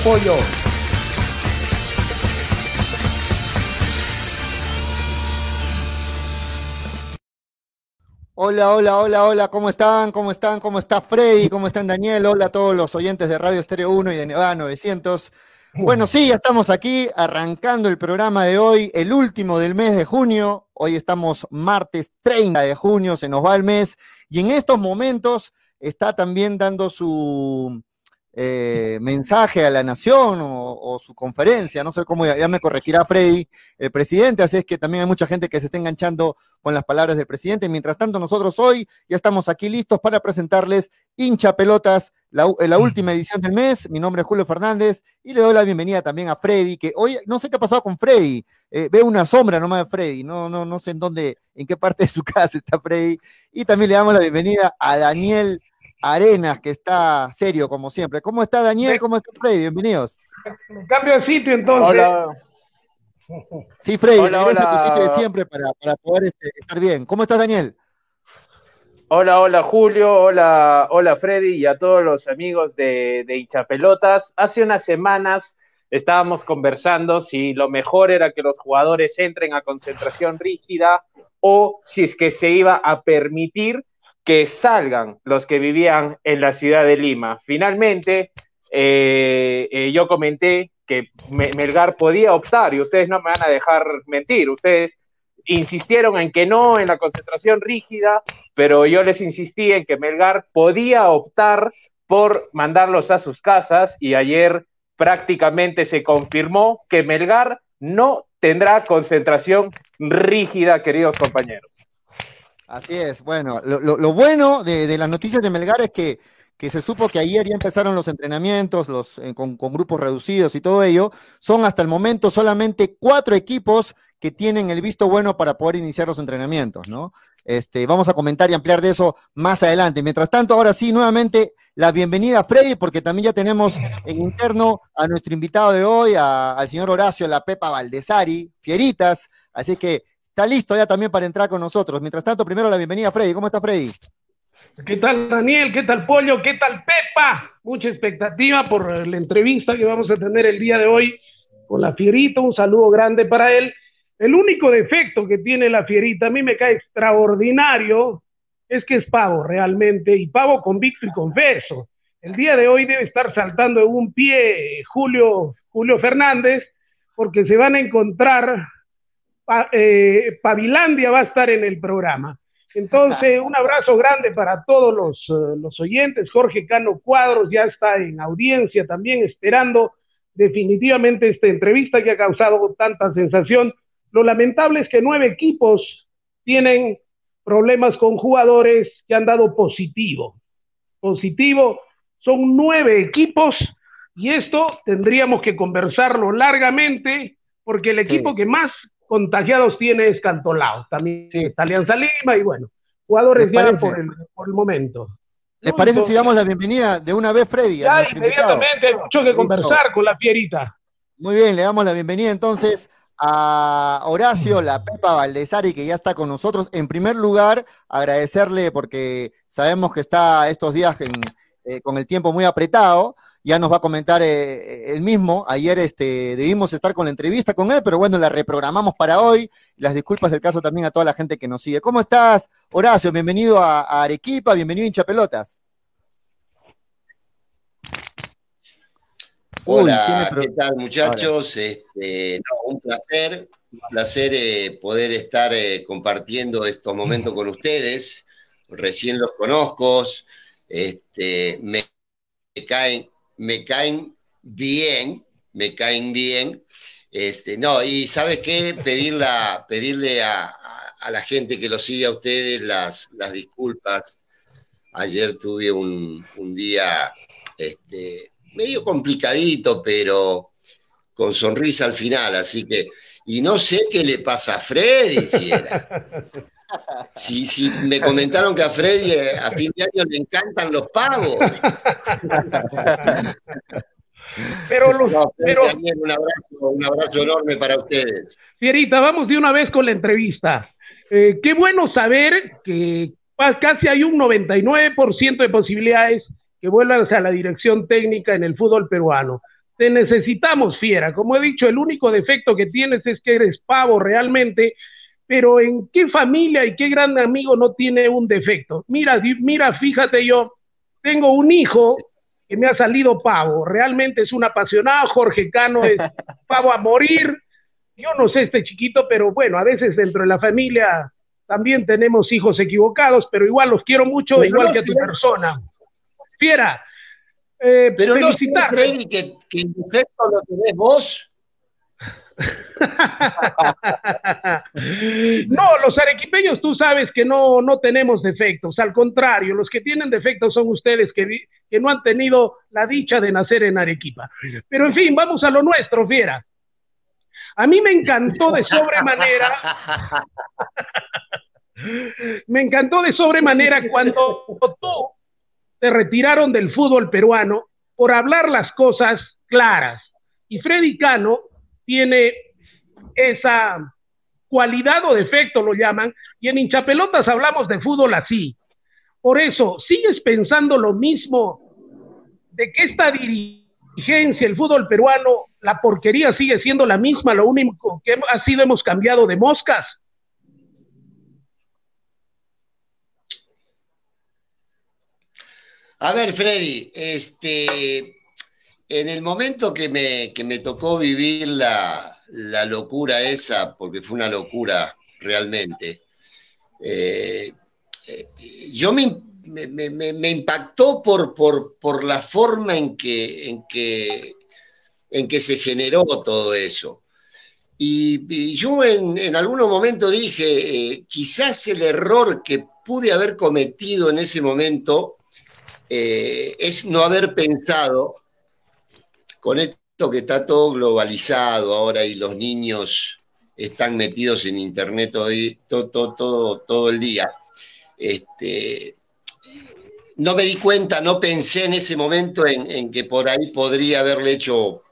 Apoyo. Hola, hola, hola, hola, ¿cómo están? ¿Cómo están? ¿Cómo está Freddy? ¿Cómo están Daniel? Hola a todos los oyentes de Radio Estéreo 1 y de Nevada 900. Bueno, sí, ya estamos aquí arrancando el programa de hoy, el último del mes de junio. Hoy estamos martes 30 de junio, se nos va el mes y en estos momentos está también dando su, eh, mensaje a la nación o, su conferencia, no sé cómo ya, me corregirá Freddy, el presidente, así es que también hay mucha gente que se está enganchando con las palabras del presidente. Mientras tanto, nosotros hoy ya estamos aquí listos para presentarles hincha pelotas, la, la última edición del mes. Mi nombre es Julio Fernández y le doy la bienvenida también a Freddy, que hoy no sé qué ha pasado con Freddy. Eh, veo una sombra nomás de Freddy, no, no, no sé en dónde, en qué parte de su casa está Freddy. Y también le damos la bienvenida a Daniel Arenas, que está serio como siempre. ¿Cómo está Daniel? ¿Cómo está Freddy? Bienvenidos. Cambio de sitio entonces. Hola. Sí, Freddy, hola, regresa a tu sitio de siempre para, poder este, estar bien. ¿Cómo estás, Daniel? Hola, hola Julio, hola, hola Freddy y a todos los amigos de, de Hinchapelotas. Hace unas semanas estábamos conversando si lo mejor era que los jugadores entren a concentración rígida o si es que se iba a permitir que salgan los que vivían en la ciudad de Lima. Finalmente, eh, eh, yo comenté que Melgar podía optar y ustedes no me van a dejar mentir. Ustedes insistieron en que no, en la concentración rígida, pero yo les insistí en que Melgar podía optar por mandarlos a sus casas y ayer prácticamente se confirmó que Melgar no tendrá concentración rígida, queridos compañeros. Así es, bueno, lo, bueno de, las noticias de Melgar es que, se supo que ayer ya empezaron los entrenamientos los, eh, con, grupos reducidos y todo ello. Son hasta el momento solamente cuatro equipos que tienen el visto bueno para poder iniciar los entrenamientos, ¿no? Este, vamos a comentar y ampliar de eso más adelante. Mientras tanto, ahora sí, nuevamente la bienvenida a Freddy, porque también ya tenemos en interno a nuestro invitado de hoy, al señor Horacio La Pepa Valdesari, Fieritas. Así que está listo ya también para entrar con nosotros. Mientras tanto, primero la bienvenida a Freddy. ¿Cómo está Freddy? ¿Qué tal Daniel? ¿Qué tal Pollo? ¿Qué tal Pepa? Mucha expectativa por la entrevista que vamos a tener el día de hoy con la Fierita. Un saludo grande para él. El único defecto que tiene la Fierita, a mí me cae extraordinario, es que es pavo realmente, y pavo convicto y confeso. El día de hoy debe estar saltando en un pie Julio, Julio Fernández, porque se van a encontrar eh, Pavilandia va a estar en el programa. Entonces, un abrazo grande para todos los, eh, los, oyentes. Jorge Cano Cuadros ya está en audiencia también, esperando definitivamente esta entrevista que ha causado tanta sensación. Lo lamentable es que nueve equipos tienen problemas con jugadores que han dado positivo. Positivo, son nueve equipos y esto tendríamos que conversarlo largamente porque el equipo que más contagiados tiene es también sí. está Alianza Lima y bueno, jugadores ya por el, por el momento. ¿Les parece si damos la bienvenida de una vez, Freddy? Ya, inmediatamente, hay mucho que conversar con la Pierita. Muy bien, le damos la bienvenida entonces a Horacio, la Pepa Valdesari, que ya está con nosotros. En primer lugar, agradecerle porque sabemos que está estos días eh, con el tiempo muy apretado ya nos va a comentar eh, él mismo. Ayer este, debimos estar con la entrevista con él, pero bueno, la reprogramamos para hoy. Las disculpas del caso también a toda la gente que nos sigue. ¿Cómo estás, Horacio? Bienvenido a, Arequipa, bienvenido a Hincha Pelotas. Hola, ¿qué tal muchachos? Este, un placer, un placer eh, poder estar eh, compartiendo estos momentos con ustedes. Recién los conozco, este, me caen me caen bien, me caen bien. Este, no, y ¿sabe qué? pedirle a, la gente que lo sigue a ustedes las, las disculpas. Ayer tuve un, día este, medio complicadito, pero con sonrisa al final, así que, y no sé qué le pasa a Freddy, fiera. Si, si me comentaron que a Freddy eh, a fin de año le encantan los pavos. Pero, los, pero... Un, abrazo, un abrazo enorme para ustedes. Fierita, vamos de una vez con la entrevista. Eh, qué bueno saber que casi hay un 99% de posibilidades que vuelvan a la dirección técnica en el fútbol peruano. Te necesitamos, fiera. Como he dicho, el único defecto que tienes es que eres pavo realmente, pero ¿en qué familia y qué gran amigo no tiene un defecto? Mira, mira, fíjate yo, tengo un hijo que me ha salido pavo, realmente es un apasionado, Jorge Cano es pavo a morir, yo no sé este chiquito, pero bueno, a veces dentro de la familia también tenemos hijos equivocados, pero igual los quiero mucho, igual que a tu persona. Fiera, eh, pero no Freddy, que, que el defecto lo tenés vos. no, los arequipeños tú sabes que no, no tenemos defectos, al contrario, los que tienen defectos son ustedes que, que no han tenido la dicha de nacer en Arequipa. Pero en fin, vamos a lo nuestro, Fiera. A mí me encantó de sobremanera. me encantó de sobremanera cuando tú te retiraron del fútbol peruano por hablar las cosas claras. Y Freddy Cano tiene esa cualidad o defecto, lo llaman, y en hinchapelotas hablamos de fútbol así. Por eso, ¿sigues pensando lo mismo de que esta dirigencia, el fútbol peruano, la porquería sigue siendo la misma, lo único que ha sido hemos cambiado de moscas? A ver, Freddy, este, en el momento que me, me tocó vivir la, locura esa, porque fue una locura realmente, eh, eh, yo me, me, impactó por, por, la forma en que, en, que, en que se generó todo eso. Y, yo en, en algunos momentos dije, eh, quizás el error que pude haber cometido en ese momento eh, es no haber pensado con esto que está todo globalizado ahora y los niños están metidos en internet todo, todo, todo, el día. Este, no me di cuenta, no pensé en ese momento en, que por ahí podría haberle hecho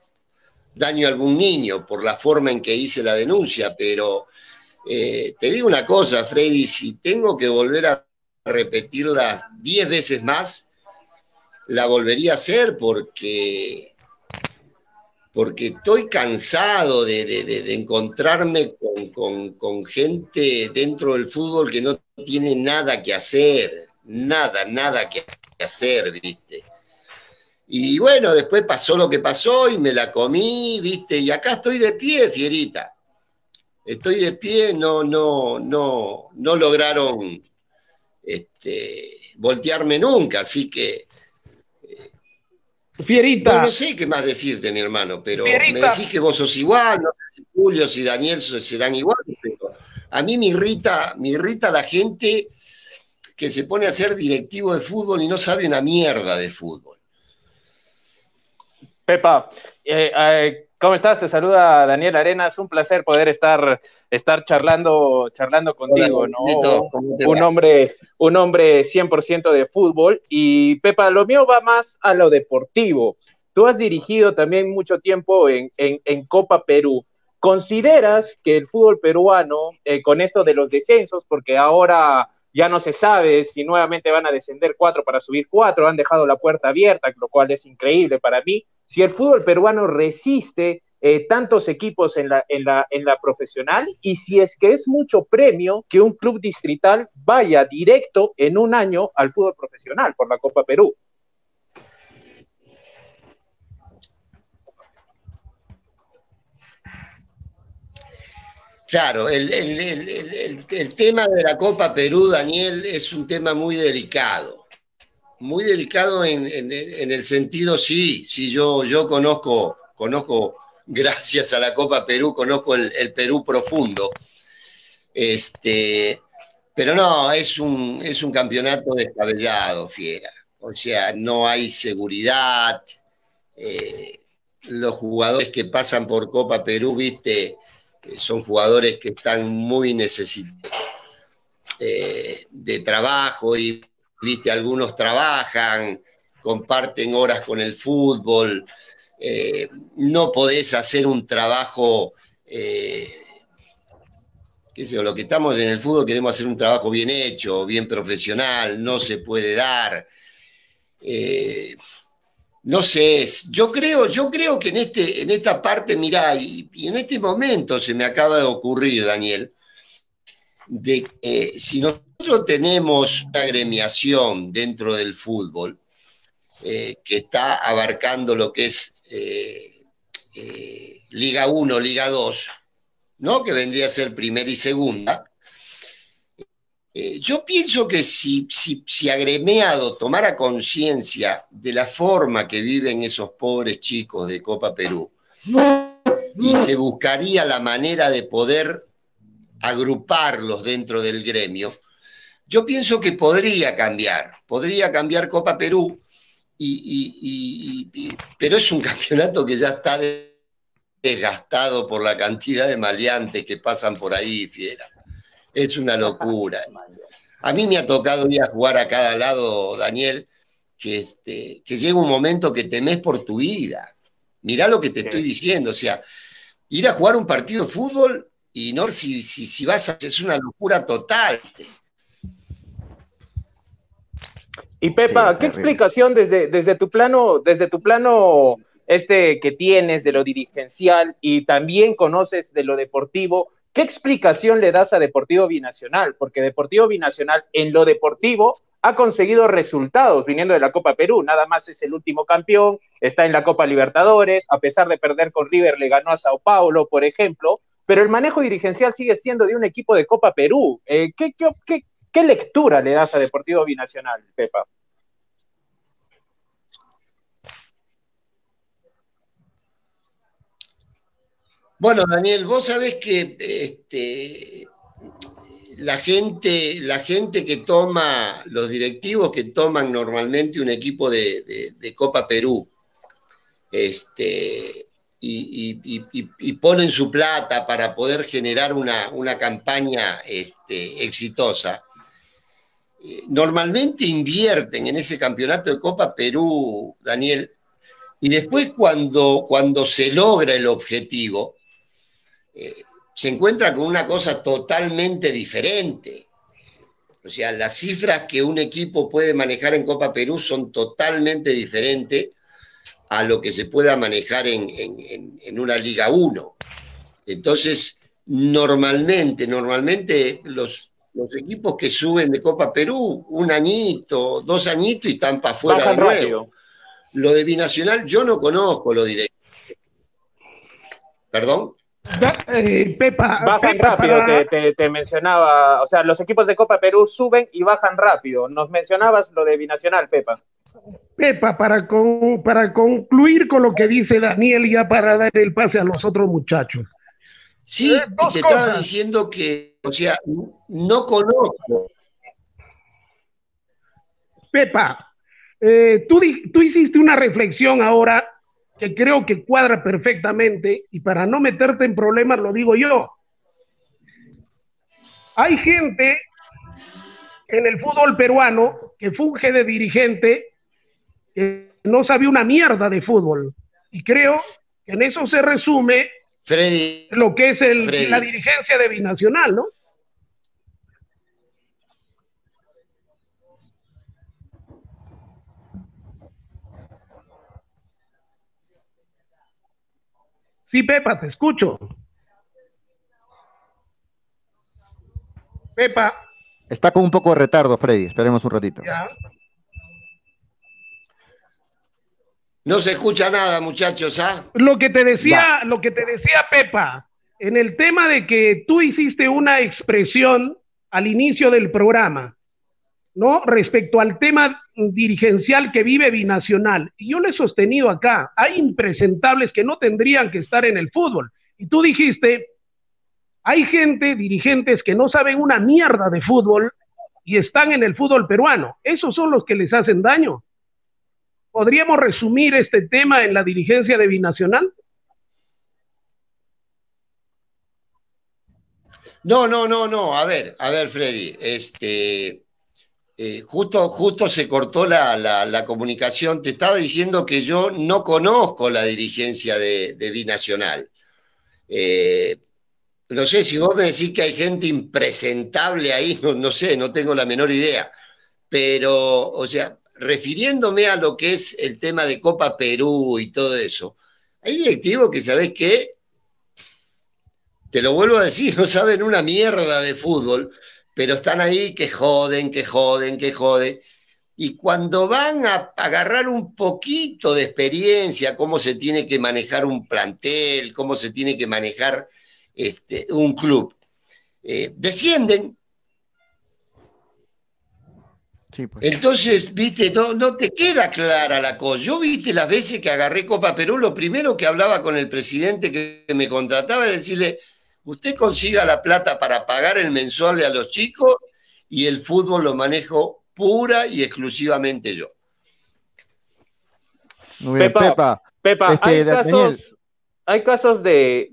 daño a algún niño por la forma en que hice la denuncia, pero eh, te digo una cosa, Freddy, si tengo que volver a repetirla diez veces más, la volvería a hacer porque, porque estoy cansado de, encontrarme con, gente dentro del fútbol que no tiene nada que hacer, nada, nada que hacer, ¿viste? Y bueno, después pasó lo que pasó y me la comí, ¿viste? Y acá estoy de pie, fierita. Estoy de pie, no, no, no, no lograron este, voltearme nunca, así que Fierita. No, sé qué más decirte, mi hermano, pero me decís que vos sos igual, no sé si Julio, y Daniel serán iguales, pero a mí me irrita, me irrita la gente que se pone a ser directivo de fútbol y no sabe una mierda de fútbol. Pepa, eh, eh, ¿Cómo estás? Te saluda Daniel Arenas. Un placer poder estar, estar charlando, charlando contigo, ¿no? Un hombre, un hombre 100% de fútbol. Y Pepa, lo mío va más a lo deportivo. Tú has dirigido también mucho tiempo en, Copa Perú. ¿Consideras que el fútbol peruano, eh, con esto de los descensos, porque ahora ya no se sabe si nuevamente van a descender cuatro para subir cuatro, han dejado la puerta abierta, lo cual es increíble para mí, si el fútbol peruano resiste eh, tantos equipos en la, en, la, en la profesional y si es que es mucho premio que un club distrital vaya directo en un año al fútbol profesional por la Copa Perú. Claro, el, tema de la Copa Perú, Daniel, es un tema muy delicado muy delicado en, el sentido, sí, sí, yo, yo conozco, conozco, gracias a la Copa Perú, conozco el, Perú profundo. Este, pero no, es un, es un campeonato descabellado, fiera. O sea, no hay seguridad. Eh, los jugadores que pasan por Copa Perú, viste, son jugadores que están muy necesitados eh, de trabajo y viste, algunos trabajan, comparten horas con el fútbol, eh, no podés hacer un trabajo, eh, qué sé lo que estamos en el fútbol queremos hacer un trabajo bien hecho, bien profesional, no se puede dar. Eh, no sé, yo creo, yo creo que en, este, en esta parte, mirá, y, en este momento se me acaba de ocurrir, Daniel, de que si nosotros tenemos una agremiación dentro del fútbol eh, que está abarcando lo que es eh, eh, Liga 1, Liga 2, ¿no? que vendría a ser primera y segunda, eh, yo pienso que si, si, agremiado tomara conciencia de la forma que viven esos pobres chicos de Copa Perú y se buscaría la manera de poder agruparlos dentro del gremio, yo pienso que podría cambiar, podría cambiar Copa Perú, pero es un campeonato que ya está desgastado por la cantidad de maleantes que pasan por ahí, fiera. Es una locura. A mí me ha tocado ir a jugar a cada lado, Daniel, que, este, que llega un momento que temes por tu vida. Mirá lo que te estoy diciendo, o sea, ir a jugar un partido de fútbol y no si, si, si vas a... es una locura total. Y Pepa, ¿qué explicación desde, desde tu plano, desde tu plano este que tienes de lo dirigencial y también conoces de lo deportivo, ¿Qué explicación le das a Deportivo Binacional? Porque Deportivo Binacional en lo deportivo ha conseguido resultados viniendo de la Copa Perú, nada más es el último campeón, está en la Copa Libertadores, a pesar de perder con River le ganó a Sao Paulo, por ejemplo, pero el manejo dirigencial sigue siendo de un equipo de Copa Perú. Eh, ¿qué, qué lectura le das a Deportivo Binacional, Pepa? Bueno, Daniel, vos sabés que este, la, gente, la gente que toma, los directivos que toman normalmente un equipo de, Copa Perú, este, y, ponen su plata para poder generar una, campaña este, exitosa, normalmente invierten en ese campeonato de Copa Perú, Daniel, y después cuando, cuando se logra el objetivo, se encuentra con una cosa totalmente diferente. O sea, las cifras que un equipo puede manejar en Copa Perú son totalmente diferentes a lo que se pueda manejar en, una Liga 1. Entonces, normalmente, normalmente los, los, equipos que suben de Copa Perú, un añito, dos añitos y están para afuera de nuevo. Lo de Binacional yo no conozco lo directo. ¿Perdón? Eh, Pepa, bajan rápido, te, mencionaba, o sea, los equipos de Copa Perú suben y bajan rápido. Nos mencionabas lo de Binacional, Pepa. Pepa, para, para concluir con lo que dice Daniel, ya para dar el pase a los otros muchachos. Sí, eh, te estaba diciendo que, o sea, no conozco. Pepa, eh, tú, tú hiciste una reflexión ahora que creo que cuadra perfectamente, y para no meterte en problemas lo digo yo. Hay gente en el fútbol peruano que funge de dirigente que no sabe una mierda de fútbol. Y creo que en eso se resume lo que es el, la dirigencia de Binacional, ¿no? Sí, Pepa, te escucho. Pepa. Está con un poco de retardo, Freddy. Esperemos un ratito. No se escucha nada, muchachos, ¿ah? Lo que te decía, lo que te decía Pepa, en el tema de que tú hiciste una expresión al inicio del programa ¿no? Respecto al tema dirigencial que vive Binacional. Y yo le he sostenido acá, hay impresentables que no tendrían que estar en el fútbol. Y tú dijiste, hay gente, dirigentes que no saben una mierda de fútbol y están en el fútbol peruano. Esos son los que les hacen daño. ¿Podríamos resumir este tema en la dirigencia de Binacional? No, no, no, no. A ver, a ver, Freddy. Este, eh, justo, justo se cortó la, comunicación. Te estaba diciendo que yo no conozco la dirigencia de, Binacional. Eh, no sé si vos me decís que hay gente impresentable ahí, no, sé, no tengo la menor idea. Pero, o sea, refiriéndome a lo que es el tema de Copa Perú y todo eso, hay directivos que, ¿sabes qué? Te lo vuelvo a decir, no saben una mierda de fútbol, pero están ahí que joden, que joden, que joden. Y cuando van a agarrar un poquito de experiencia, cómo se tiene que manejar un plantel, cómo se tiene que manejar este, un club, eh, descienden. Pues. Entonces, viste, no, no te queda clara la cosa. Yo, viste, las veces que agarré Copa Perú, lo primero que hablaba con el presidente que me contrataba era decirle, usted consiga la plata para pagar el mensual a los chicos y el fútbol lo manejo pura y exclusivamente yo. Muy bien, Pepa, Pepa, este, hay, casos, de,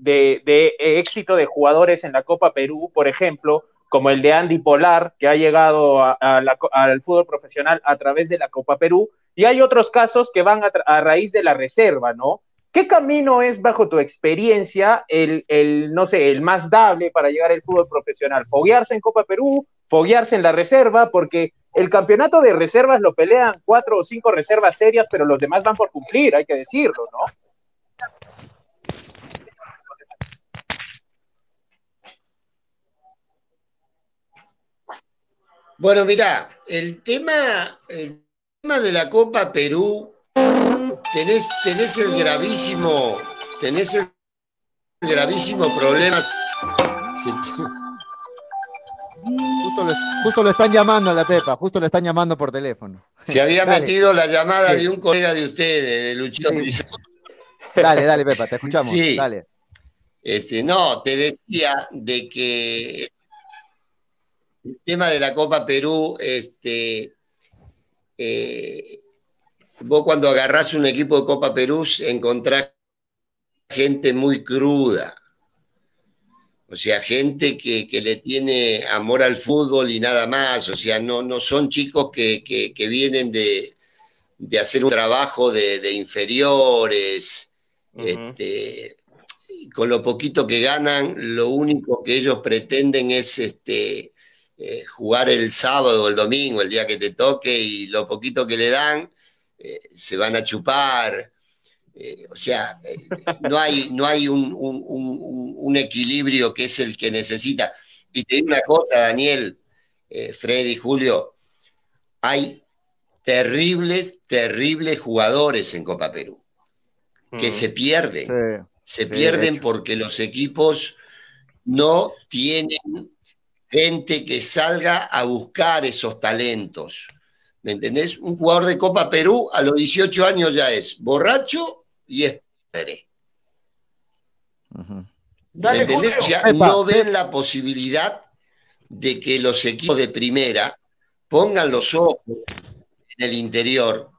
éxito de jugadores en la Copa Perú, por ejemplo, como el de Andy Polar, que ha llegado al fútbol profesional a través de la Copa Perú, y hay otros casos que van a, raíz de la reserva, ¿no? ¿Qué camino es, bajo tu experiencia, el, el, no sé, el más dable para llegar al fútbol profesional? ¿Foguearse en Copa Perú? ¿Foguearse en la reserva? Porque el campeonato de reservas lo pelean cuatro o cinco reservas serias, pero los demás van por cumplir, hay que decirlo, ¿no? Bueno, mira, el tema, el tema de la Copa Perú, tenés, tenés el gravísimo, tenés el gravísimo problema. Justo lo, están llamando a la Pepa, justo lo están llamando por teléfono. Se había metido la llamada de un colega de ustedes, de Luchito Dale, dale, Pepa, te escuchamos. Sí. Dale. Este, no, te decía de que el tema de la Copa Perú, este, eh, vos cuando agarrás un equipo de Copa Perú encontrás gente muy cruda, o sea, gente que, le tiene amor al fútbol y nada más. O sea, no, no son chicos que, vienen de, hacer un trabajo de, inferiores. este, con lo poquito que ganan, lo único que ellos pretenden es este, eh, jugar el sábado o el domingo, el día que te toque, y lo poquito que le dan, eh, se van a chupar. Eh, o sea, no hay, no hay un, un equilibrio que es el que necesita. Y te digo una cosa, Daniel, eh, Freddy, Julio, hay terribles, terribles jugadores en Copa Perú que mm. se pierden. se pierden porque los equipos no tienen gente que salga a buscar esos talentos. ¿Me entendés? Un jugador de Copa Perú a los 18 años ya es borracho y es no ven la posibilidad de que los equipos de primera pongan los ojos en el interior.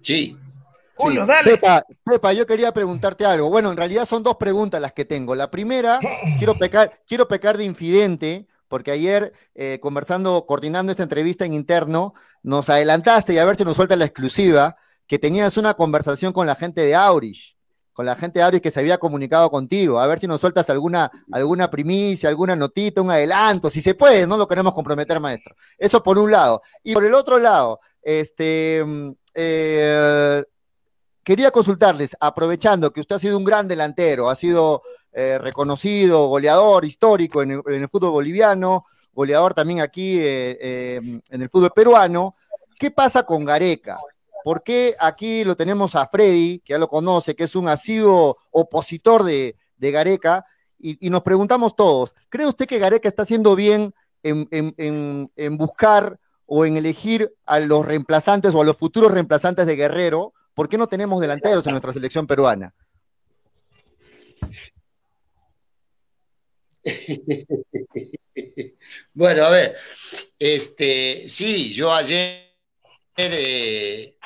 Sí. Pepa, yo quería preguntarte algo. Bueno, en realidad son dos preguntas las que tengo. La primera, quiero pecar, quiero pecar de infidente, porque ayer, eh, conversando, coordinando esta entrevista en interno, nos adelantaste y a ver si nos suelta la exclusiva, que tenías una conversación con la gente de Aurish con la gente de Aris que se había comunicado contigo, a ver si nos sueltas alguna, alguna primicia, alguna notita, un adelanto, si se puede, no lo queremos comprometer, maestro. Eso por un lado. Y por el otro lado, este, mm, eh, quería consultarles, aprovechando que usted ha sido un gran delantero, ha sido eh, reconocido, goleador histórico en el, fútbol boliviano, goleador también aquí eh, en el fútbol peruano, ¿qué pasa con Gareca? ¿Por qué aquí lo tenemos a Freddy, que ya lo conoce, que es un asiduo opositor de, Gareca? Y, nos preguntamos todos, ¿cree usted que Gareca está haciendo bien en, buscar o en elegir a los reemplazantes o a los futuros reemplazantes de Guerrero? ¿Por qué no tenemos delanteros en nuestra selección peruana? bueno, a ver, este, sí, yo ayer eh,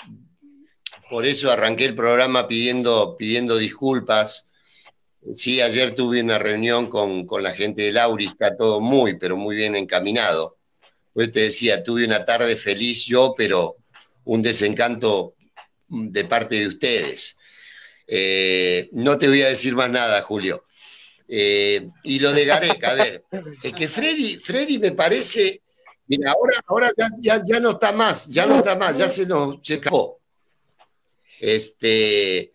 por eso arranqué el programa pidiendo, pidiendo disculpas. Sí, ayer tuve una reunión con, la gente de Lauri, está todo muy, pero muy bien encaminado. Pues te decía, tuve una tarde feliz yo, pero un desencanto de parte de ustedes. Eh, no te voy a decir más nada, Julio. Eh, y lo de Gareca, a ver, es que Freddy, Freddy me parece Mira, ahora, ahora ya, ya, no está más, ya no está más, ya se nos se acabó. Este,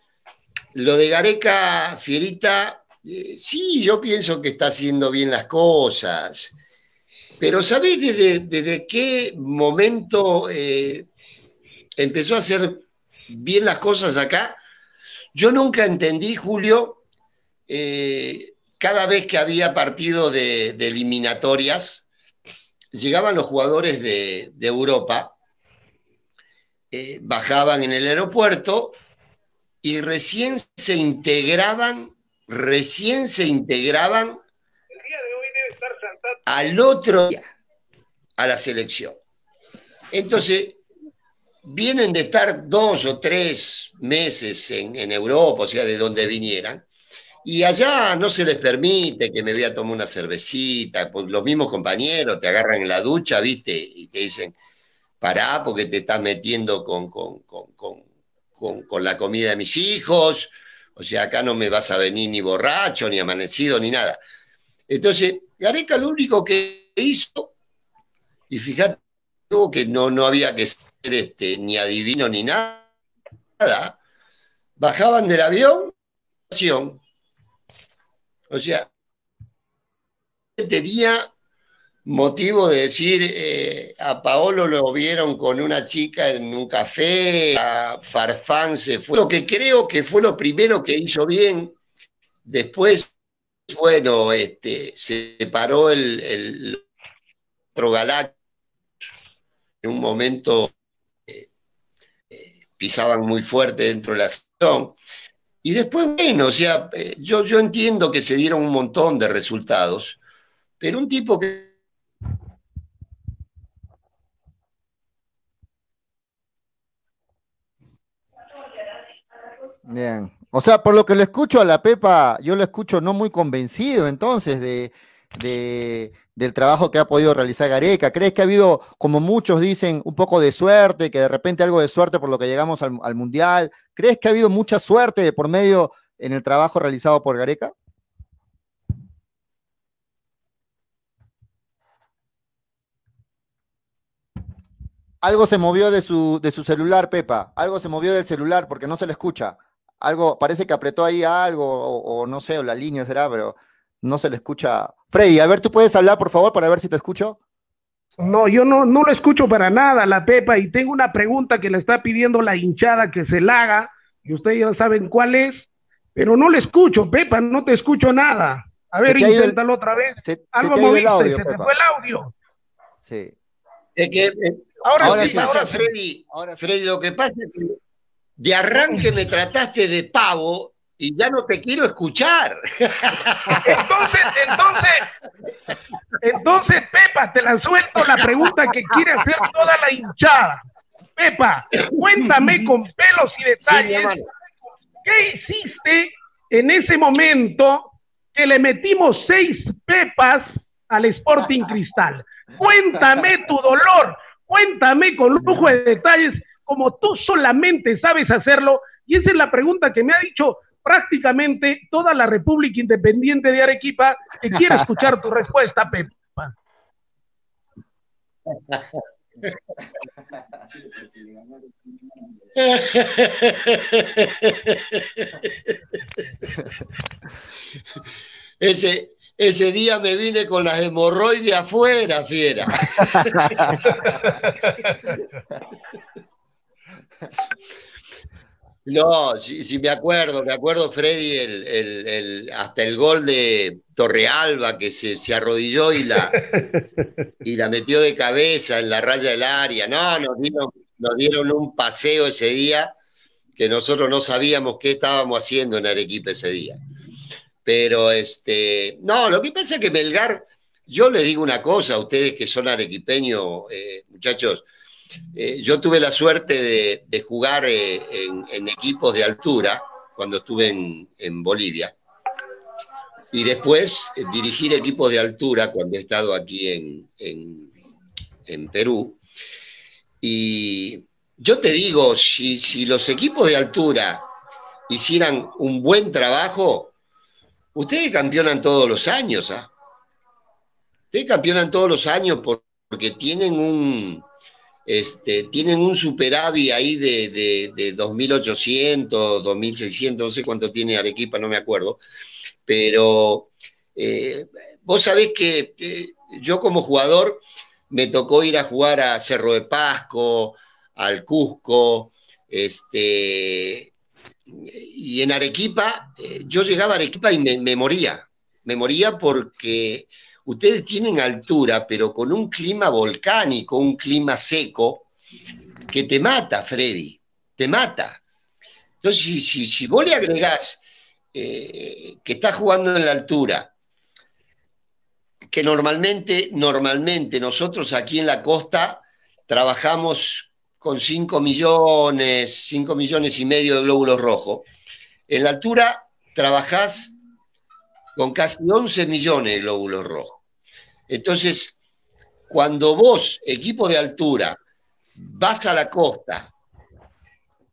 lo de Gareca, Fierita, eh, sí, yo pienso que está haciendo bien las cosas, pero ¿sabés desde, qué momento empezó a hacer bien las cosas acá? Yo nunca entendí, Julio, eh, cada vez que había partido de eliminatorias, llegaban los jugadores de, Europa, eh, bajaban en el aeropuerto y recién se integraban, recién se integraban al otro día a la selección. Entonces, vienen de estar dos o tres meses en, en Europa, o sea, de donde vinieran, y allá no se les permite que me vea tomar una cervecita, porque los mismos compañeros te agarran en la ducha, ¿viste? Y te dicen, pará porque te estás metiendo con, con, la comida de mis hijos, o sea, acá no me vas a venir ni borracho, ni amanecido, ni nada. Entonces, Gareca lo único que hizo, y fíjate que no, no había que este, ni adivino ni nada, bajaban del avión, o sea, tenía motivo de decir, eh, a Paolo lo vieron con una chica en un café, a Farfán se fue. Lo que creo que fue lo primero que hizo bien. Después, bueno, este, se paró el, el otro Galáctico. En un momento pisaban muy fuerte dentro de la sesión. Y después, bueno, o sea, eh, yo, yo entiendo que se dieron un montón de resultados, pero un tipo que... Bien. O sea, por lo que le escucho a la Pepa, yo lo escucho no muy convencido entonces de, del trabajo que ha podido realizar Gareca. ¿Crees que ha habido, como muchos dicen, un poco de suerte, que de repente algo de suerte por lo que llegamos al, al Mundial? ¿Crees que ha habido mucha suerte por medio en el trabajo realizado por Gareca? Algo se movió de su, de su celular, Pepa. Algo se movió del celular porque no se le escucha. Algo, parece que apretó ahí algo, o, no sé, o la línea será, pero no se le escucha. Freddy, a ver, ¿tú puedes hablar, por favor, para ver si te escucho? No, yo no, no lo escucho para nada, la Pepa, y tengo una pregunta que le está pidiendo la hinchada que se la haga, y ustedes ya saben cuál es, pero no le escucho, Pepa, no te escucho nada. A ver, inténtalo otra vez. Algo moviste, se te fue el audio. Sí. Es que, eh, ahora, sí, pasa, Freddy, Freddy, lo que pasa es que de arranque me trataste de pavo y ya no te quiero escuchar. Entonces, entonces, entonces, Pepa, te la suelto la pregunta que quiere hacer toda la hinchada. Pepa, cuéntame con pelos y detalles, ¿qué hiciste en ese momento que le metimos seis pepas al Sporting Cristal? Cuéntame tu dolor, cuéntame con lujo de detalles como tú solamente sabes hacerlo. Y esa es la pregunta que me ha dicho prácticamente toda la República Independiente de Arequipa que quiere escuchar tu respuesta, Pepa. Ese, ese día me vine con las hemorroides afuera, fiera. No, sí, me acuerdo, me acuerdo Freddy, el, hasta el gol de Torrealba que se, arrodilló y la, y la metió de cabeza en la raya del área. No, nos dieron, nos dieron un paseo ese día que nosotros no sabíamos qué estábamos haciendo en Arequipa ese día. Pero este, no, lo que pasa es que Melgar, yo le digo una cosa a ustedes que son arequipeños, eh, muchachos, eh, yo tuve la suerte de, jugar eh, en, equipos de altura cuando estuve en, Bolivia y después eh, dirigir equipos de altura cuando he estado aquí en, Perú. Y yo te digo, si, los equipos de altura hicieran un buen trabajo, ustedes campeonan todos los años. ¿ah? Ustedes campeonan todos los años por porque tienen un, este, tienen un superávit ahí de, de, de 2.800, 2.600, no sé cuánto tiene Arequipa, no me acuerdo, pero eh, vos sabés que eh, yo como jugador me tocó ir a jugar a Cerro de Pasco, al Cusco, este, y en Arequipa, eh, yo llegaba a Arequipa y me, moría, me moría porque ustedes tienen altura, pero con un clima volcánico, un clima seco, que te mata, Freddy, te mata. Entonces, si, si, vos le agregás que estás jugando en la altura, que normalmente, normalmente nosotros aquí en la costa trabajamos con 5 millones, 5 millones y medio de glóbulos rojos. En la altura trabajás con casi 11 millones de glóbulos rojos. Entonces, cuando vos, equipo de altura, vas a la costa,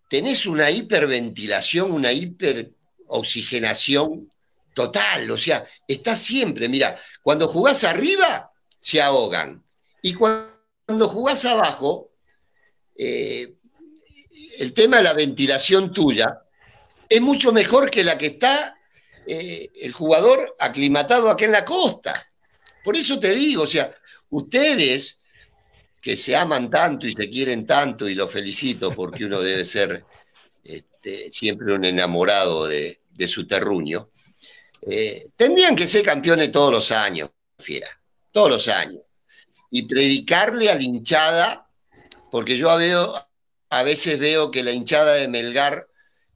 tenés una hiperventilación, una hiperoxigenación total, o sea, estás siempre, mira, cuando jugás arriba, se ahogan. Y cuando jugás abajo, eh, el tema de la ventilación tuya es mucho mejor que la que está eh, el jugador aclimatado aquí en la costa. Por eso te digo, o sea, ustedes que se aman tanto y se quieren tanto, y lo felicito porque uno debe ser este, siempre un enamorado de su terruño, eh, tendrían que ser campeones todos los años, fiera, todos los años. Y predicarle a la hinchada, porque yo a veces veo que la hinchada de Melgar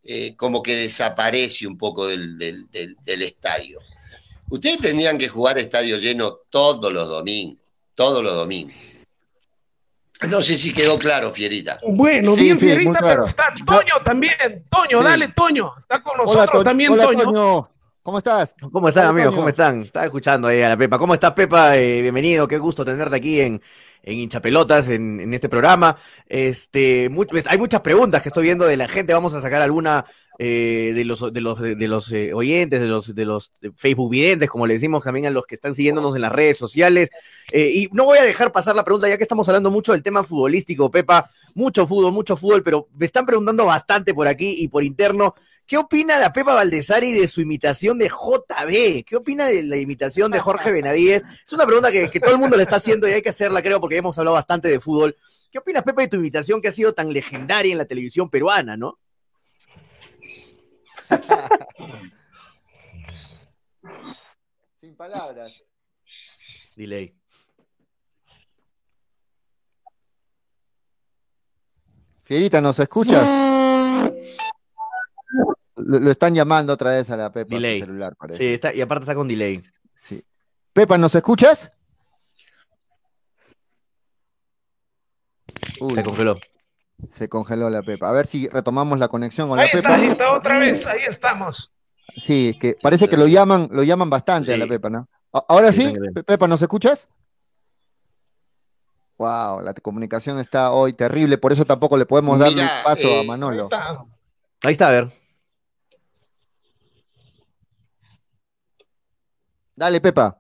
eh, como que desaparece un poco del, estadio. Ustedes tendrían que jugar estadio lleno todos los domingos, todos los domingos. No sé si quedó claro, Fierita. Bueno, bien, Fierita, pero está Toño también. Toño, dale, Toño. Está con nosotros también, Toño. ¿Cómo estás? ¿Cómo están, amigos? ¿Cómo están? Estaba escuchando ahí a la Pepa. ¿Cómo estás, Pepa? Eh, bienvenido, qué gusto tenerte aquí en, en Hinchapelotas, en, en este programa. Este, pues, hay muchas preguntas que estoy viendo de la gente. Vamos a sacar alguna eh, de los, de los, de los eh, oyentes, de los, de los Facebook videntes, como le decimos también a los que están siguiéndonos en las redes sociales. y no voy a dejar pasar la pregunta, ya que estamos hablando mucho del tema futbolístico, Pepa. Mucho fútbol, mucho fútbol, pero me están preguntando bastante por aquí y por interno. ¿Qué opina la Pepa Valdesari de su imitación de JB? ¿Qué opina de la imitación de Jorge Benavides? Es una pregunta que, todo el mundo le está haciendo y hay que hacerla, creo, porque hemos hablado bastante de fútbol. ¿Qué opinas, Pepa, de tu imitación que ha sido tan legendaria en la televisión peruana, no? Sin palabras. Delay. Fierita, ¿nos escuchas? Lo, están llamando otra vez a la Pepa delay. celular, Sí, está, y aparte está con delay. Sí. Pepa, ¿nos escuchas? se congeló. Se congeló la Pepa. A ver si retomamos la conexión con la Pepa. Ahí está otra vez, ahí estamos. Sí, que parece que lo llaman, lo llaman bastante a la Pepa, ¿no? Ahora sí, Pepa, ¿nos escuchas? Wow, la comunicación está hoy terrible, por eso tampoco le podemos dar un paso a eh, Manolo. Ahí está, a ver. Dale, Pepa.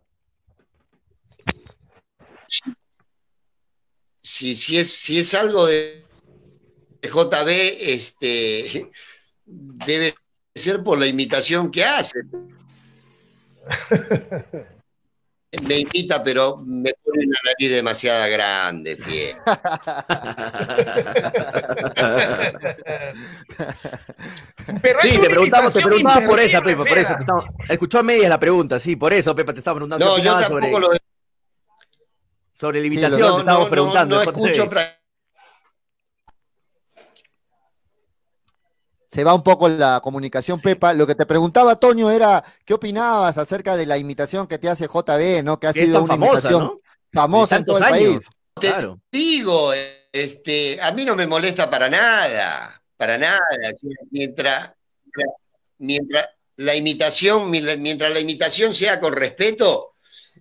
Si, si, es, si es algo de JB, este, debe ser por la imitación que hace. Me invita, pero me pone una nariz demasiado grande, fiel. sí, te preguntamos, te preguntamos por esa, Pepa, por eso. escuchó a medias la pregunta, sí, por eso, Pepa, te estaba preguntando. No, yo tampoco sobre, lo. Sobre la invitación, te estábamos preguntando. No, escucho se va un poco la comunicación, Pepa. Lo que te preguntaba, Toño, era qué opinabas acerca de la imitación que te hace JB, ¿no? Que ha sido una famosa, invitación famosa en todo el país. Te digo, este, a mí no me molesta para nada, para nada. Mientras, mientras la imitación, mientras la imitación sea con respeto,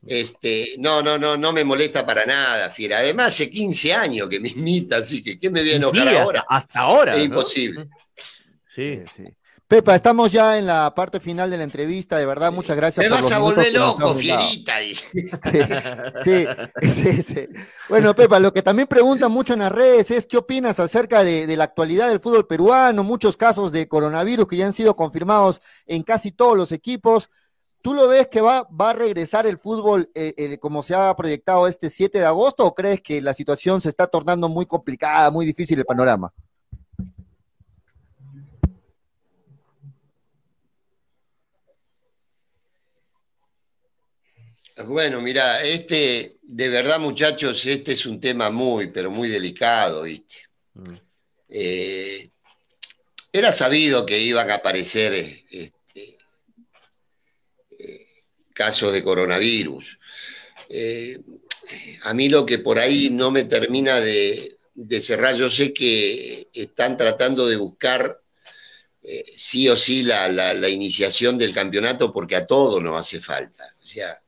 este, no, no, no, no me molesta para nada, fiera. Además, hace 15 años que me imita, así que ¿qué me viene a enojar ahora? Hasta ahora. Es imposible. Sí. sí. Pepa, estamos ya en la parte final de la entrevista, de verdad, muchas gracias. Me vas a volver loco, fierita. Sí, sí, sí, Bueno, Pepa, lo que también preguntan mucho en las redes es qué opinas acerca de, la actualidad del fútbol peruano, muchos casos de coronavirus que ya han sido confirmados en casi todos los equipos. ¿Tú lo ves que va, va a regresar el fútbol eh, eh, como se ha proyectado este 7 de agosto o crees que la situación se está tornando muy complicada, muy difícil el panorama? Bueno, mira, este, de verdad, muchachos, este es un tema muy, pero muy delicado, ¿viste? Mm. Eh, era sabido que iban a aparecer este, eh, casos de coronavirus. Eh, a mí lo que por ahí no me termina de, cerrar, yo sé que están tratando de buscar sí o sí la, la, iniciación del campeonato porque a todos nos hace falta. O sea,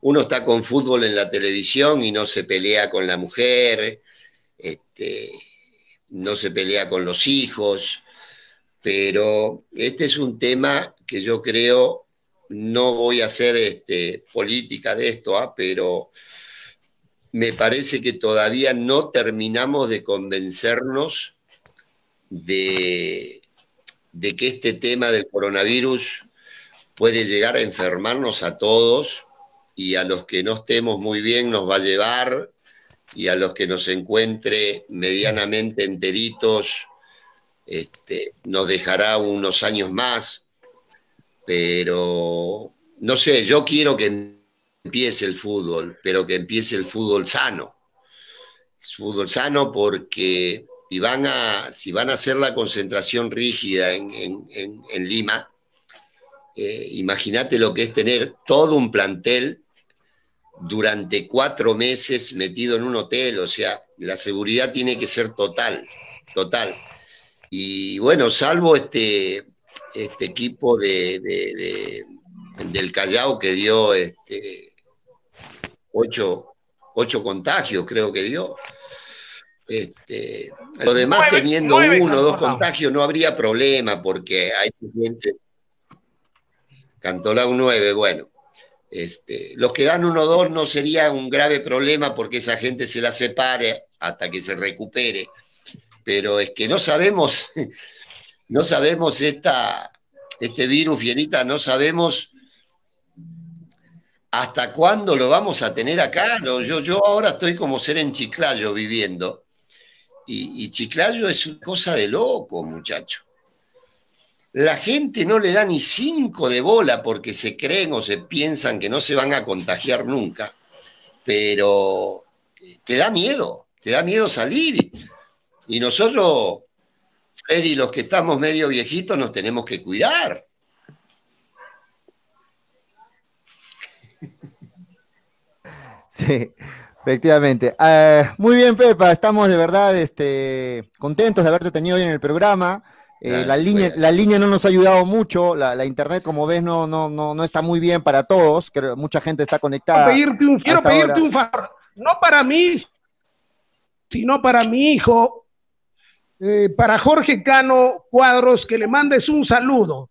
uno está con fútbol en la televisión y no se pelea con la mujer, este, no se pelea con los hijos, pero este es un tema que yo creo, no voy a hacer este, política de esto, ¿ah? pero me parece que todavía no terminamos de convencernos de, de que este tema del coronavirus puede llegar a enfermarnos a todos y a los que no estemos muy bien nos va a llevar y a los que nos encuentre medianamente enteritos este, nos dejará unos años más, pero no sé, yo quiero que empiece el fútbol, pero que empiece el fútbol sano. Fútbol sano porque si van a, si van a hacer la concentración rígida en, Lima, eh, imagínate lo que es tener todo un plantel durante cuatro meses metido en un hotel, o sea, la seguridad tiene que ser total, total. Y bueno, salvo este, este equipo de, del Callao que dio este, ocho, ocho contagios, creo que dio. Este, lo demás, teniendo uno o dos contagios, no habría problema porque hay gente. Cantolao 9, bueno. Este, los que dan uno o dos no sería un grave problema porque esa gente se la separe hasta que se recupere. Pero es que no sabemos, no sabemos esta, este virus, Fienita, no sabemos hasta cuándo lo vamos a tener acá. Yo, yo ahora estoy como ser en Chiclayo viviendo. Y, y Chiclayo es una cosa de loco, muchacho la gente no le da ni cinco de bola porque se creen o se piensan que no se van a contagiar nunca, pero eh, te da miedo, te da miedo salir. Y nosotros, Freddy, los que estamos medio viejitos, nos tenemos que cuidar. Sí, efectivamente. Eh, muy bien, Pepa, estamos de verdad este, contentos de haberte tenido hoy en el programa. Eh, la, línea, la línea no nos ha ayudado mucho, la, internet, como ves, no, no, no, no está muy bien para todos, que mucha gente está conectada. Quiero pedirte un, quiero pedirte un favor, no para mí, sino para mi hijo, eh, para Jorge Cano Cuadros, que le mandes un saludo.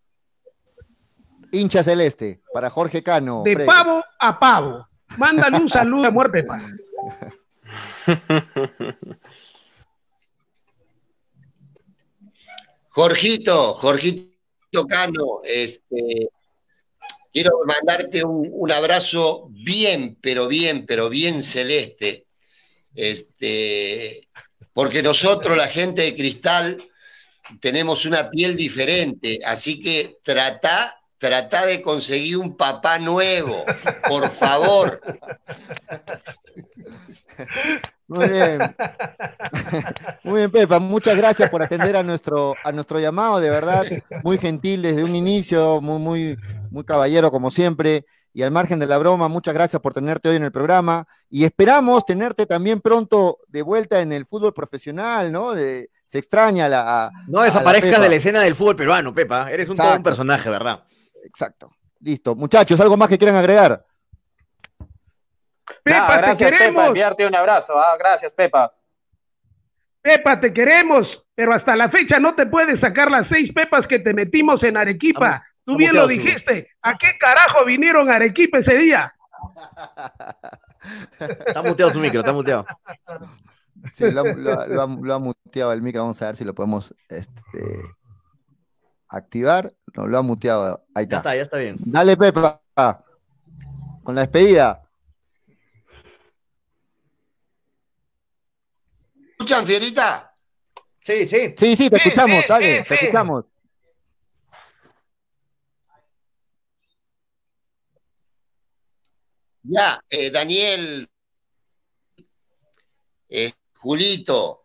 Hincha celeste, para Jorge Cano. De pavo a pavo. Mándale un saludo de muerte, Jorgito, Jorgito Cano, este, quiero mandarte un, abrazo bien, pero bien, pero bien celeste. Este, porque nosotros, la gente de cristal, tenemos una piel diferente, así que trata, trata de conseguir un papá nuevo, por favor. Muy bien. Muy bien, Pepa. Muchas gracias por atender a nuestro, a nuestro llamado, de verdad. Muy gentil desde un inicio, muy, muy, muy caballero como siempre. Y al margen de la broma, muchas gracias por tenerte hoy en el programa. Y esperamos tenerte también pronto de vuelta en el fútbol profesional, ¿no? se extraña la. No desaparezcas de la escena del fútbol peruano, Pepa. Eres un, un personaje, ¿verdad? Exacto. Listo. Muchachos, ¿algo más que quieran agregar? Pepa, gracias, te queremos. Pepa, enviarte un abrazo. Ah, gracias, Pepa. Pepa, te queremos. pero hasta la fecha no te puedes sacar las seis pepas que te metimos en Arequipa. Tú bien lo dijiste. ¿A qué carajo vinieron a Arequipa ese día? Está muteado tu micro, está muteado. Sí, lo, ha muteado el micro. Vamos a ver si lo podemos este, activar. No, lo ha muteado. Ahí está. Ya está, ya está bien. Dale, Pepa. Con la despedida. ¿Escuchan, Fierita? Sí, sí. Sí, sí, te escuchamos, dale, te escuchamos. Ya, eh, Daniel, eh, Julito,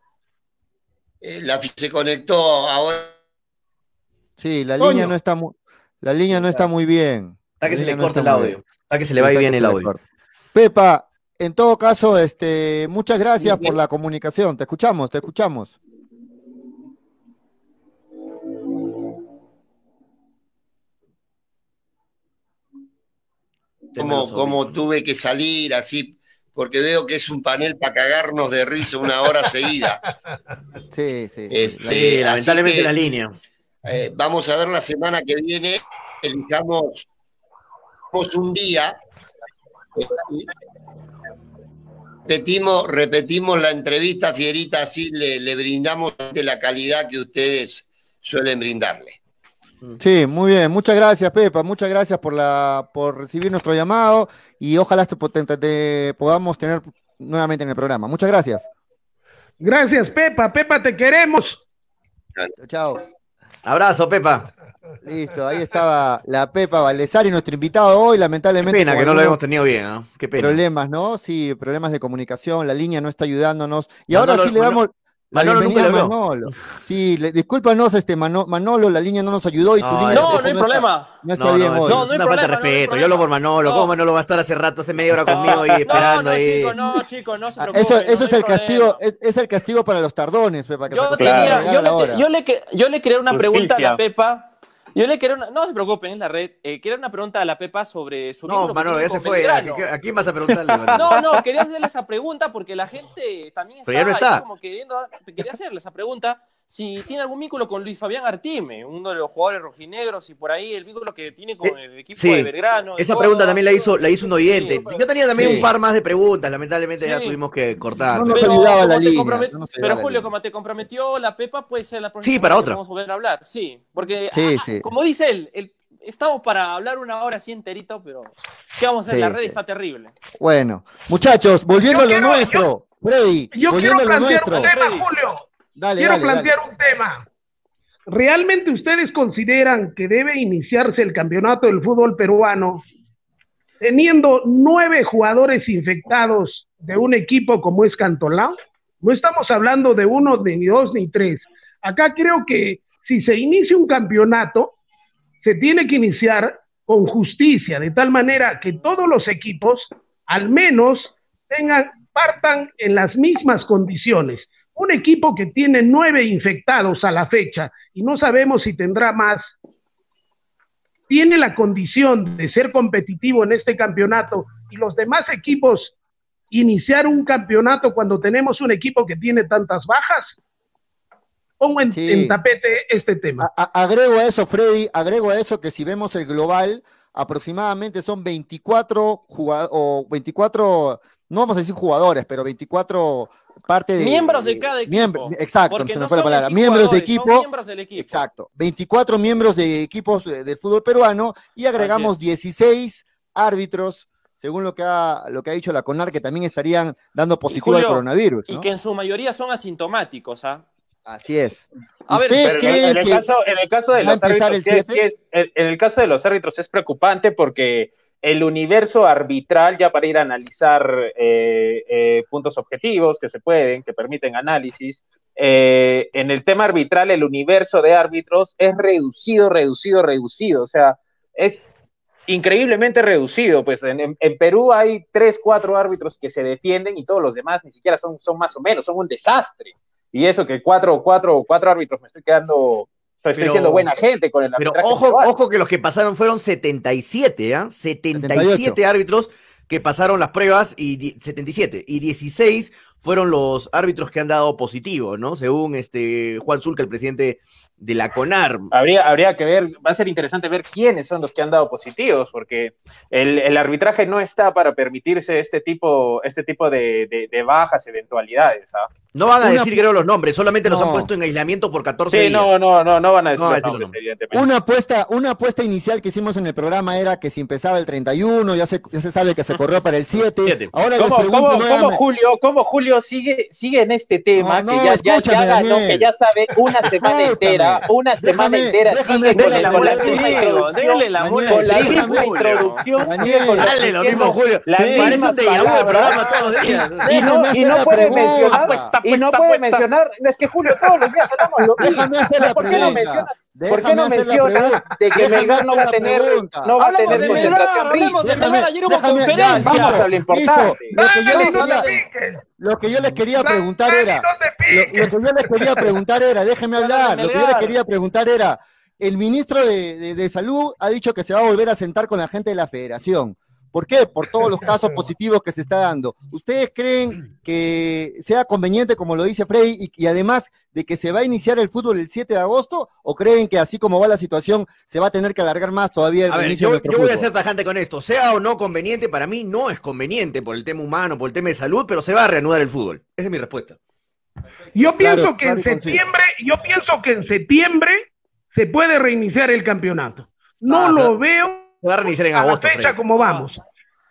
eh, la se conectó ahora. Sí, la línea no está muy, la línea no está muy bien. Está que se le corta el audio. Está que se le va bien el audio. Pepa, en todo caso, este, muchas gracias por la comunicación. Te escuchamos, te escuchamos. como, tuve que salir así, porque veo que es un panel para cagarnos de risa una hora seguida. Sí, sí. Este, lamentablemente la línea. Eh, vamos a ver la semana que viene, elijamos un día. Repetimos, repetimos la entrevista, Fierita, así le, le brindamos la calidad que ustedes suelen brindarle. Sí, muy bien. Muchas gracias, Pepa. Muchas gracias por la por recibir nuestro llamado y ojalá te, podamos tener nuevamente en el programa. Muchas gracias. Gracias, Pepa. Pepa, te queremos. Chao. Abrazo, Pepa. Listo, ahí estaba la Pepa Valdesari, nuestro invitado hoy, lamentablemente. Qué pena que no lo hemos tenido bien, ¿no? Qué pena. Problemas, ¿no? Sí, problemas de comunicación, la línea no está ayudándonos. Y ahora sí le damos, Manolo nunca Manolo. Sí, le, discúlpanos, este Manolo, la línea no nos ayudó y tu no, No, no hay problema. no está bien hoy. No, no hay una falta de respeto. Yo hablo por Manolo. ¿Cómo Manolo va a estar hace rato, hace media hora conmigo ahí esperando ahí? Chico, no, chico, no se ah, Eso, eso es el castigo, es, el castigo para los tardones, Pepa. yo, yo, le, yo le quería una pregunta a la Pepa yo le quiero una, no se preocupen, en la red, eh, quiero una pregunta a la Pepa sobre su No, Manolo, ya se fue. ¿A, quién vas a preguntarle? no, no, quería hacerle esa pregunta porque la gente también está, como queriendo, quería hacerle esa pregunta si tiene algún vínculo con Luis Fabián Artime, uno de los jugadores rojinegros y por ahí el vínculo que tiene con eh, el equipo de Belgrano. Esa pregunta también la hizo, la hizo un oyente. Yo tenía también un par más de preguntas, lamentablemente ya tuvimos que cortar. No nos ayudaba la línea. pero Julio, como te comprometió la Pepa, puede ser la próxima sí, para otra. vamos a volver a hablar. Sí, porque ah, como dice él, estamos para hablar una hora así enterito, pero ¿qué vamos a hacer? la red está terrible. Bueno, muchachos, volviendo a lo nuestro, Freddy, volviendo a lo nuestro. Julio. Quiero plantear un tema. ¿Realmente ustedes consideran que debe iniciarse el campeonato del fútbol peruano teniendo nueve jugadores infectados de un equipo como es Cantolao? No estamos hablando de uno, ni dos, ni tres. Acá creo que si se inicia un campeonato, se tiene que iniciar con justicia, de tal manera que todos los equipos al menos tengan, partan en las mismas condiciones. Un equipo que tiene nueve infectados a la fecha y no sabemos si tendrá más, tiene la condición de ser competitivo en este campeonato y los demás equipos iniciar un campeonato cuando tenemos un equipo que tiene tantas bajas. Pongo en, tapete este tema. agrego a eso, Freddy, agrego a eso que si vemos el global, aproximadamente son 24 jugadores, o 24, no vamos a decir jugadores, pero 24 parte de miembros de cada equipo. exacto, se me fue la palabra. Miembros de equipo. Miembros del equipo. Exacto. 24 miembros de equipos del fútbol peruano y agregamos 16 árbitros, según lo que ha lo que ha dicho la CONAR que también estarían dando positivo al coronavirus, Y que en su mayoría son asintomáticos, ¿ah? Así es. A ver, en, el caso, en el caso de los árbitros, en el caso de los árbitros es preocupante porque el universo arbitral, ya para ir a analizar eh, eh, puntos objetivos que se pueden, que permiten análisis, eh, en el tema arbitral el universo de árbitros es reducido, reducido, reducido, o sea, es increíblemente reducido, pues en, Perú hay tres, cuatro árbitros que se defienden y todos los demás ni siquiera son, son más o menos, son un desastre. Y eso que cuatro, cuatro, cuatro árbitros me estoy quedando estoy siendo buena gente con el Pero ojo, ojo que los que pasaron fueron 77, ¿ah? 77 árbitros. que pasaron las pruebas y 77 y 16 fueron los árbitros que han dado positivo, ¿no? Según este Juan Zulca, el presidente de la CONAR. Habría, habría que ver, va a ser interesante ver quiénes son los que han dado positivos, porque el, arbitraje no está para permitirse este tipo, este tipo de, bajas eventualidades. ¿ah? No van a decir, creo, los nombres, solamente los han puesto en aislamiento por 14 días. No, no, no, no van a decir los nombres, evidentemente. Una apuesta, una apuesta inicial que hicimos en el programa era que si empezaba el 31, ya se, ya se sabe que se corrió para el 7. Ahora ¿Cómo, ¿cómo, Julio, ¿Cómo Julio sigue, sigue en este tema que, ya, ya, ya ganó, que ya sabe una semana entera, una semana entera, sigue con la misma introducción, con la misma introducción. Dale lo mismo, Julio. Te llamo de programa todos los días. Y no puede mencionar y no puede mencionar, es que Julio todos los días hablamos lo mismo. ¿Por qué no menciona? ¿Por qué no menciona de que Melgar no va a tener, no va a tener concentración Hablemos de Melgar, ayer hubo conferencia. Vamos a lo importante. Lo que yo les quería preguntar era, lo que yo les quería preguntar era, déjenme hablar, lo que yo les quería preguntar era, el ministro de, de Salud ha dicho que se va a volver a sentar con la gente de la federación. ¿Por qué? Por todos los casos positivos que se está dando. ¿Ustedes creen que sea conveniente, como lo dice Freddy, y, además de que se va a iniciar el fútbol el 7 de agosto? ¿O creen que así como va la situación, se va a tener que alargar más todavía el a inicio yo, yo voy a ser tajante con esto. Sea o no conveniente, para mí no es conveniente por el tema humano, por el tema de salud, pero se va a reanudar el fútbol. Esa es mi respuesta. Yo pienso que en septiembre, yo pienso que en septiembre se puede reiniciar el campeonato. No ah, lo veo va a reiniciar en agosto. fecha como vamos.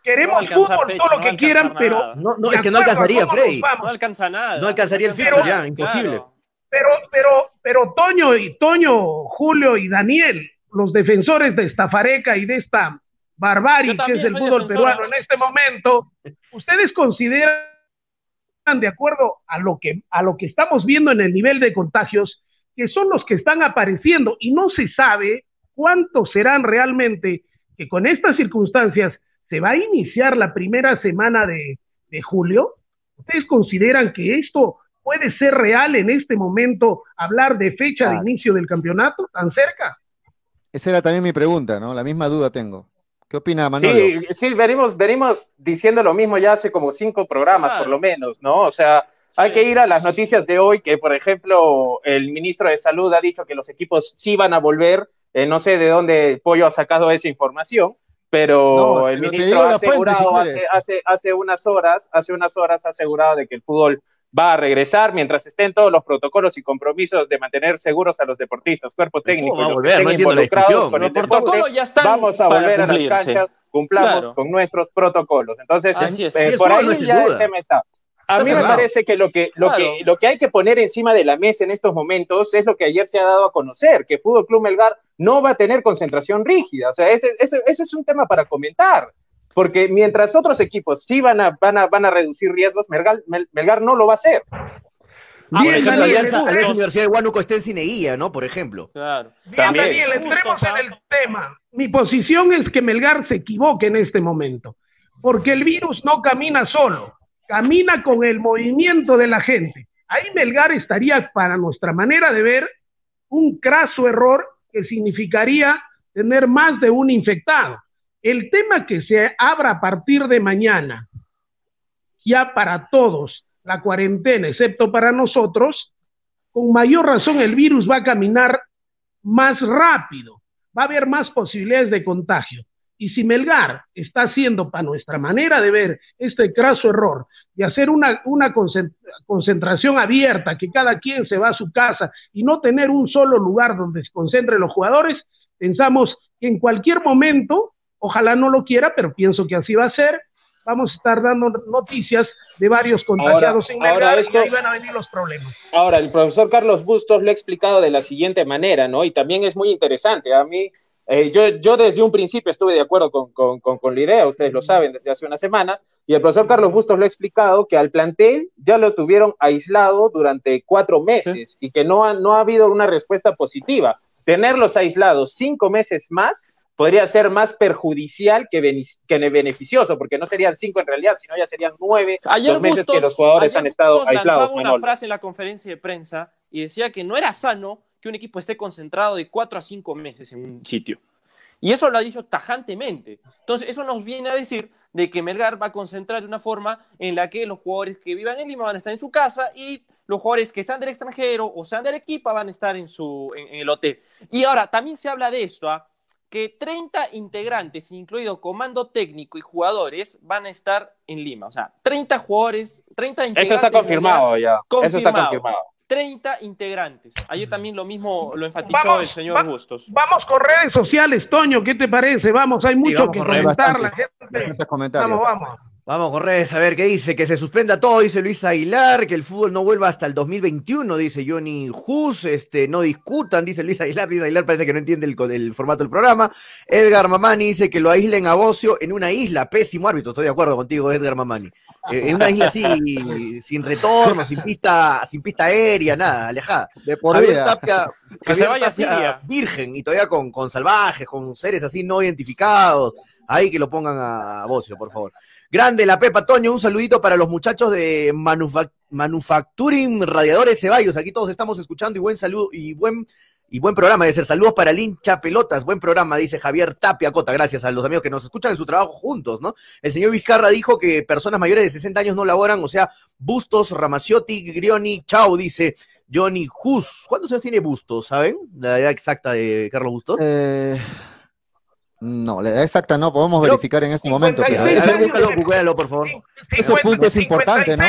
Queremos fútbol, todo lo que quieran, pero. No, no es que no alcanzaría, Freddy. No alcanza nada. No alcanzaría el fixo ya, imposible. Pero, pero, pero Toño y Toño, Julio y Daniel, los defensores de esta fareca y de esta barbarie que es el fútbol peruano en este momento, ¿ustedes consideran, de acuerdo a lo que a lo que estamos viendo en el nivel de contagios, que son los que están apareciendo y no se sabe cuántos serán realmente que con estas circunstancias se va a iniciar la primera semana de, julio? ¿Ustedes consideran que esto puede ser real en este momento, hablar de fecha de inicio del campeonato tan cerca? Esa era también mi pregunta, ¿no? La misma duda tengo. ¿Qué opina Manuel? Sí, sí, venimos, venimos diciendo lo mismo ya hace como cinco programas, por lo menos, ¿no? O sea, hay que ir a las noticias de hoy, que por ejemplo, el ministro de Salud ha dicho que los equipos sí van a volver eh, no sé de dónde Pollo ha sacado esa información, pero el ministro ha asegurado hace, hace, hace, unas horas, hace unas horas ha asegurado de que el fútbol va a regresar mientras estén todos los protocolos y compromisos de mantener seguros a los deportistas, cuerpo técnico, los que estén involucrados con el deporte, vamos a volver a las canchas, cumplamos con nuestros protocolos. Entonces, eh, por ahí ya el tema está. A mí me parece que lo que, lo, que, lo que hay que poner encima de la mesa en estos momentos es lo que ayer se ha dado a conocer, que Fútbol Club Melgar no va a tener concentración rígida. O sea, ese, ese, es un tema para comentar. Porque mientras otros equipos sí van a, van a, van a reducir riesgos, Melgar, Melgar no lo va a hacer. Ah, por ejemplo, Alianza, la Universidad de Huánuco está en Cineguía, ¿no? Por ejemplo. Claro. También. Daniel, entremos en el tema. Mi posición es que Melgar se equivoque en este momento. Porque el virus no camina solo camina con el movimiento de la gente. Ahí Melgar estaría, para nuestra manera de ver, un craso error que significaría tener más de un infectado. El tema que se abra a partir de mañana, ya para todos, la cuarentena, excepto para nosotros, con mayor razón el virus va a caminar más rápido, va a haber más posibilidades de contagio. Y si Melgar está haciendo, para nuestra manera de ver, este craso error de hacer una, una concentración abierta, que cada quien se va a su casa y no tener un solo lugar donde se concentren los jugadores, pensamos que en cualquier momento, ojalá no lo quiera, pero pienso que así va a ser, vamos a estar dando noticias de varios contagiados en Melgar y ahí van a venir los problemas. Ahora, el profesor Carlos Bustos lo ha explicado de la siguiente manera, ¿no? Y también es muy interesante. A mí eh, yo, yo, desde un principio estuve de acuerdo con, con, con, la idea, ustedes lo saben desde hace unas semanas, y el profesor Carlos Bustos lo ha explicado que al plantel ya lo tuvieron aislado durante cuatro meses y que no ha, no ha habido una respuesta positiva. Tenerlos aislados cinco meses más podría ser más perjudicial que, que beneficioso, porque no serían cinco en realidad, sino ya serían nueve los meses que los jugadores han estado aislados. una frase en la conferencia de prensa y decía que no era sano que un equipo esté concentrado de cuatro a cinco meses en un sitio. Y eso lo ha dicho tajantemente. Entonces, eso nos viene a decir de que Melgar va a concentrar de una forma en la que los jugadores que vivan en Lima van a estar en su casa y los jugadores que sean del extranjero o sean del equipo van a estar en, su, en, el hotel. Y ahora, también se habla de esto, ¿ah? que 30 integrantes, incluido comando técnico y jugadores, van a estar en Lima. O sea, 30 jugadores, 30 integrantes. Eso está confirmado ya. Eso está confirmado. 30 integrantes. Ayer también lo mismo lo enfatizó el señor Bustos. Vamos con redes sociales, Toño, ¿qué te parece? Vamos, hay mucho que comentar. La gente. Vamos, vamos. Vamos, Corredes, a ver qué dice. Que se suspenda todo, dice Luis Aguilar. Que el fútbol no vuelva hasta el 2021, dice Johnny Hus. Este, no discutan, dice Luis Aguilar. Luis Aguilar parece que no entiende el, formato del programa. Edgar Mamani dice que lo aíslen a Bocio en una isla. Pésimo árbitro, estoy de acuerdo contigo, Edgar Mamani. Eh, en una isla así, sin retorno, sin pista, sin pista aérea, nada, alejada. De por vida. que se vaya así, virgen y todavía con, con salvajes, con seres así no identificados. Ahí que lo pongan a Bocio, por favor. Grande la Pepa Toño, un saludito para los muchachos de Manufacturing Radiadores Ceballos. Aquí todos estamos escuchando y buen saludo y buen y buen programa, de ser saludos para el pelotas, buen programa, dice Javier Tapia Cota, gracias a los amigos que nos escuchan en su trabajo juntos, ¿no? El señor Vizcarra dijo que personas mayores de 60 años no laboran, o sea, Bustos, Ramaciotti, Grioni, Chao, dice Johnny Hus. ¿Cuántos años tiene Bustos, saben? La edad exacta de Carlos Bustos. Eh... No, la edad exacta no, podemos verificar en este momento. por favor. Ese punto es importante, ¿no?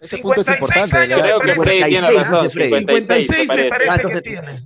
Ese punto es importante. Creo que Freddy tiene razón, 56,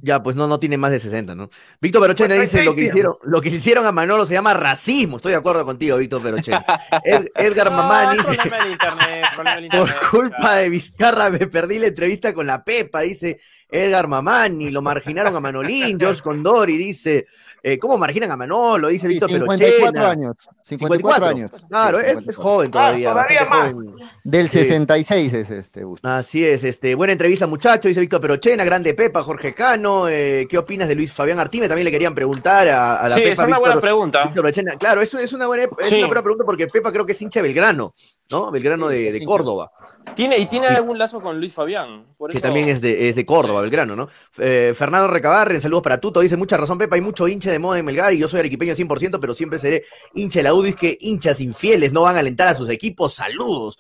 Ya, pues no, no tiene más de 60, ¿no? Víctor Perochena dice, lo que, hicieron, lo que hicieron a Manolo se llama racismo. Estoy de acuerdo contigo, Víctor Perochena. Edgar Mamán dice, por culpa de Vizcarra me perdí la entrevista con la Pepa, dice Edgar Mamani, lo marginaron a Manolín, George Condori dice, eh, ¿Cómo marginan a Manolo? Dice Víctor 54 años. 54, años. Claro, es, joven todavía. Ah, todavía joven. Del 66 es este. Así es, este. Buena entrevista, muchacho, dice Víctor Perochena, grande Pepa, Jorge Cano. Eh, ¿Qué opinas de Luis Fabián Artime? También le querían preguntar a, la sí, Pepa. es una buena pregunta. Claro, eso es una buena, es una buena pregunta porque Pepa creo que es hincha de Belgrano, ¿no? Belgrano de, de Córdoba. Tiene, y tiene algún lazo con Luis Fabián. Que también es de, es de Córdoba, Belgrano, ¿no? Eh, Fernando Recabarren, saludos para Tuto. Dice, mucha razón, Pepa, hay mucho hincha de moda en Melgar y yo soy arequipeño 100%, pero siempre seré hincha de la UDI. Es que hinchas infieles no van a alentar a sus equipos. Saludos.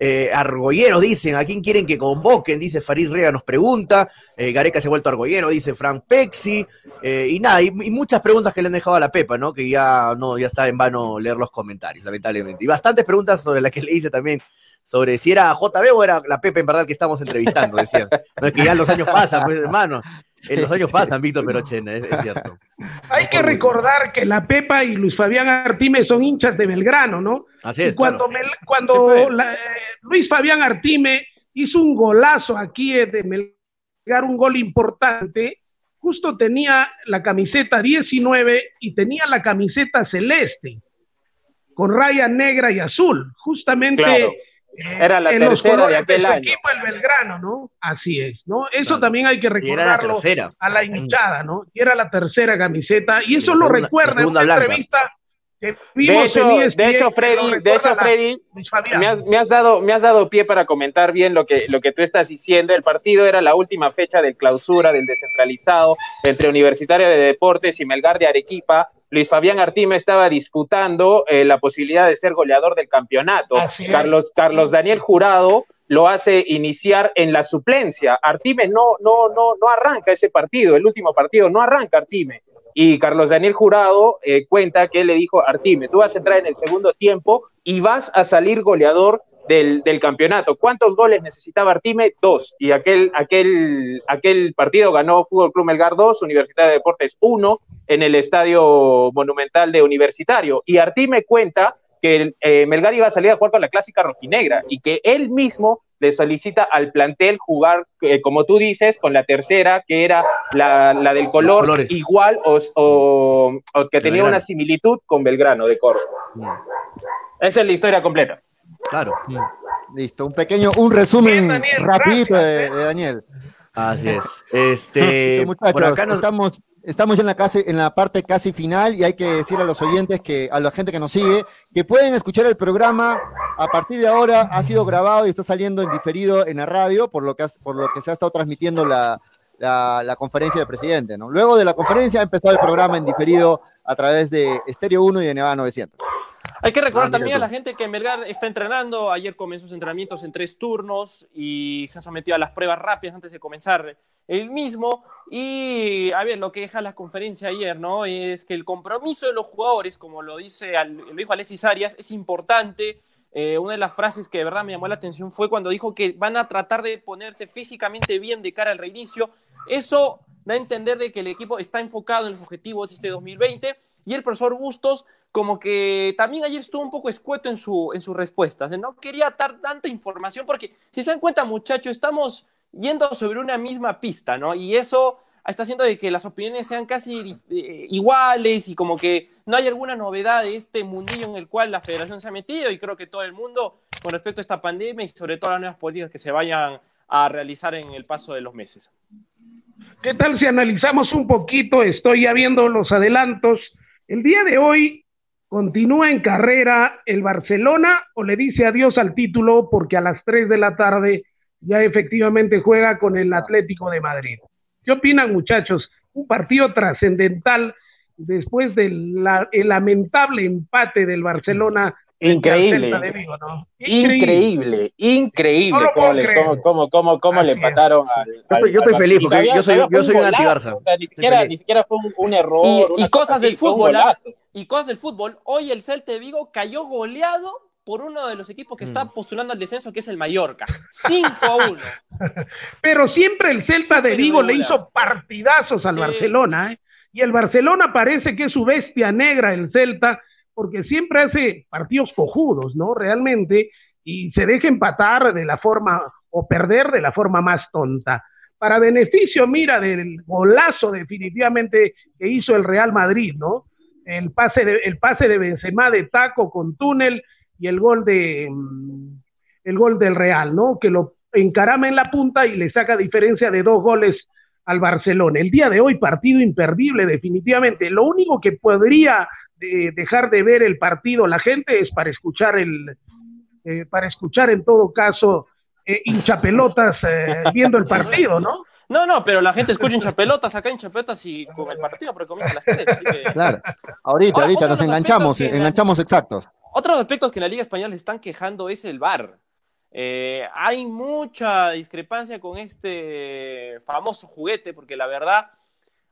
Eh, argoyeros dicen, ¿a quién quieren que convoquen? Dice Farid Rega, nos pregunta. Eh, Gareca se ha vuelto argollero, dice Frank Pexi. Eh, y nada, y, muchas preguntas que le han dejado a la Pepa, ¿no? Que ya no, ya está en vano leer los comentarios, lamentablemente. Y bastantes preguntas sobre las que le hice también sobre si era JB o era la Pepe en verdad que estamos entrevistando, decían. No es que ya los años pasan, pues hermano. En los años pasan, Víctor Perochena, es, cierto. Hay que recordar que la Pepa y Luis Fabián Artime son hinchas de Belgrano, ¿no? Así es. cuando, cuando eh, Luis Fabián Artime hizo un golazo aquí de Melgar, un gol importante, justo tenía la camiseta 19 y tenía la camiseta celeste, con raya negra y azul. Justamente. Era la tercera de aquel año. equipo el Belgrano, ¿no? Así es, ¿no? Eso también hay que recordarlo a la hinchada, ¿no? Y era la tercera camiseta, y eso lo recuerda en una entrevista de hecho, de hecho, Freddy, de hecho, Freddy, me has, me has, dado, me has dado pie para comentar bien lo que, lo que tú estás diciendo. El partido era la última fecha de clausura del descentralizado entre Universitario de Deportes y Melgar de Arequipa. Luis Fabián Artime estaba disputando eh, la posibilidad de ser goleador del campeonato. Carlos, Carlos Daniel Jurado lo hace iniciar en la suplencia. Artime no, no, no, no arranca ese partido, el último partido, no arranca Artime. Y Carlos Daniel Jurado eh, cuenta que él le dijo, Artime, tú vas a entrar en el segundo tiempo y vas a salir goleador del, campeonato. ¿Cuántos goles necesitaba Artime? Dos. Y aquel, aquel, aquel partido ganó Fútbol Club Melgar 2, Universidad de Deportes 1, en el Estadio Monumental de Universitario. Y Artime cuenta que eh, Melgar iba a salir a jugar con la clásica rojinegra y que él mismo le solicita al plantel jugar, eh, como tú dices, con la tercera, que era la, del color igual o, que tenía una similitud con Belgrano de Córdoba. Mm. Esa es la historia completa. Claro. Listo, un pequeño, un resumen rapidito de, Daniel. Así es. Este, por acá nos... estamos, estamos en la, casi, en la parte casi final y hay que decir a los oyentes, que a la gente que nos sigue, que pueden escuchar el programa a partir de ahora. Ha sido grabado y está saliendo en diferido en la radio, por lo que, por lo que se ha estado transmitiendo la, la, conferencia del presidente, ¿no? Luego de la conferencia ha empezado el programa en diferido a través de Estéreo 1 y de Nevada 900. Hay que recordar ah, también a la gente que Melgar está entrenando. Ayer comenzó sus entrenamientos en tres turnos y se ha sometido a las pruebas rápidas antes de comenzar el mismo. Y a ver, lo que deja la conferencia ayer, ¿no? Es que el compromiso de los jugadores, como lo, dice, lo dijo Alexis Arias, es importante. Eh, una de las frases que de verdad me llamó la atención fue cuando dijo que van a tratar de ponerse físicamente bien de cara al reinicio. Eso da a entender de que el equipo está enfocado en los objetivos de este 2020 y el profesor Bustos como que también ayer estuvo un poco escueto en, su, en sus respuestas. No quería dar tanta información porque si se dan cuenta muchachos, estamos yendo sobre una misma pista, ¿no? Y eso está haciendo de que las opiniones sean casi eh, iguales y como que no hay alguna novedad de este mundillo en el cual la federación se ha metido y creo que todo el mundo con respecto a esta pandemia y sobre todo las nuevas políticas que se vayan a realizar en el paso de los meses. ¿Qué tal si analizamos un poquito? Estoy ya viendo los adelantos. El día de hoy continúa en carrera el Barcelona o le dice adiós al título porque a las 3 de la tarde ya efectivamente juega con el Atlético de Madrid. ¿Qué opinan muchachos? Un partido trascendental después del lamentable empate del Barcelona. Increíble. Increíble, increíble cómo, cómo, cómo, le empataron al, Yo estoy feliz porque yo soy, yo soy un anti-Barça. ni, siquiera, ni siquiera fue un, error. Y, cosas del fútbol. ¿ah? Y cosas del fútbol. Hoy el Celta de Vigo cayó goleado por uno de los equipos que está mm. postulando al descenso, que es el Mallorca. 5 a 1. Pero siempre el Celta de Vigo le hizo partidazos al Barcelona, ¿eh? Y el Barcelona parece que es su bestia negra, el Celta, porque siempre hace partidos cojudos, ¿no? Realmente, y se deja empatar de la forma, o perder de la forma más tonta. Para beneficio, mira, del golazo definitivamente que hizo el Real Madrid, ¿no? El pase de, el pase de Benzema de taco con túnel y el gol de mm, el gol del Real, ¿no? Que lo encarama en la punta y le saca diferencia de dos goles al Barcelona. El día de hoy partido imperdible definitivamente. Lo único que podría dejar de ver el partido la gente es para escuchar el eh, para escuchar en todo caso eh, hinchapelotas eh, viendo el partido, ¿no? No, no, pero la gente escucha hinchapelotas acá hinchapelotas y con el partido porque comienza a las tres, así que... Claro, ahorita, ahorita nos enganchamos, enganchamos exactos. Otros aspectos que en la Liga Española están quejando es el VAR. Eh, hay mucha discrepancia con este famoso juguete, porque la verdad,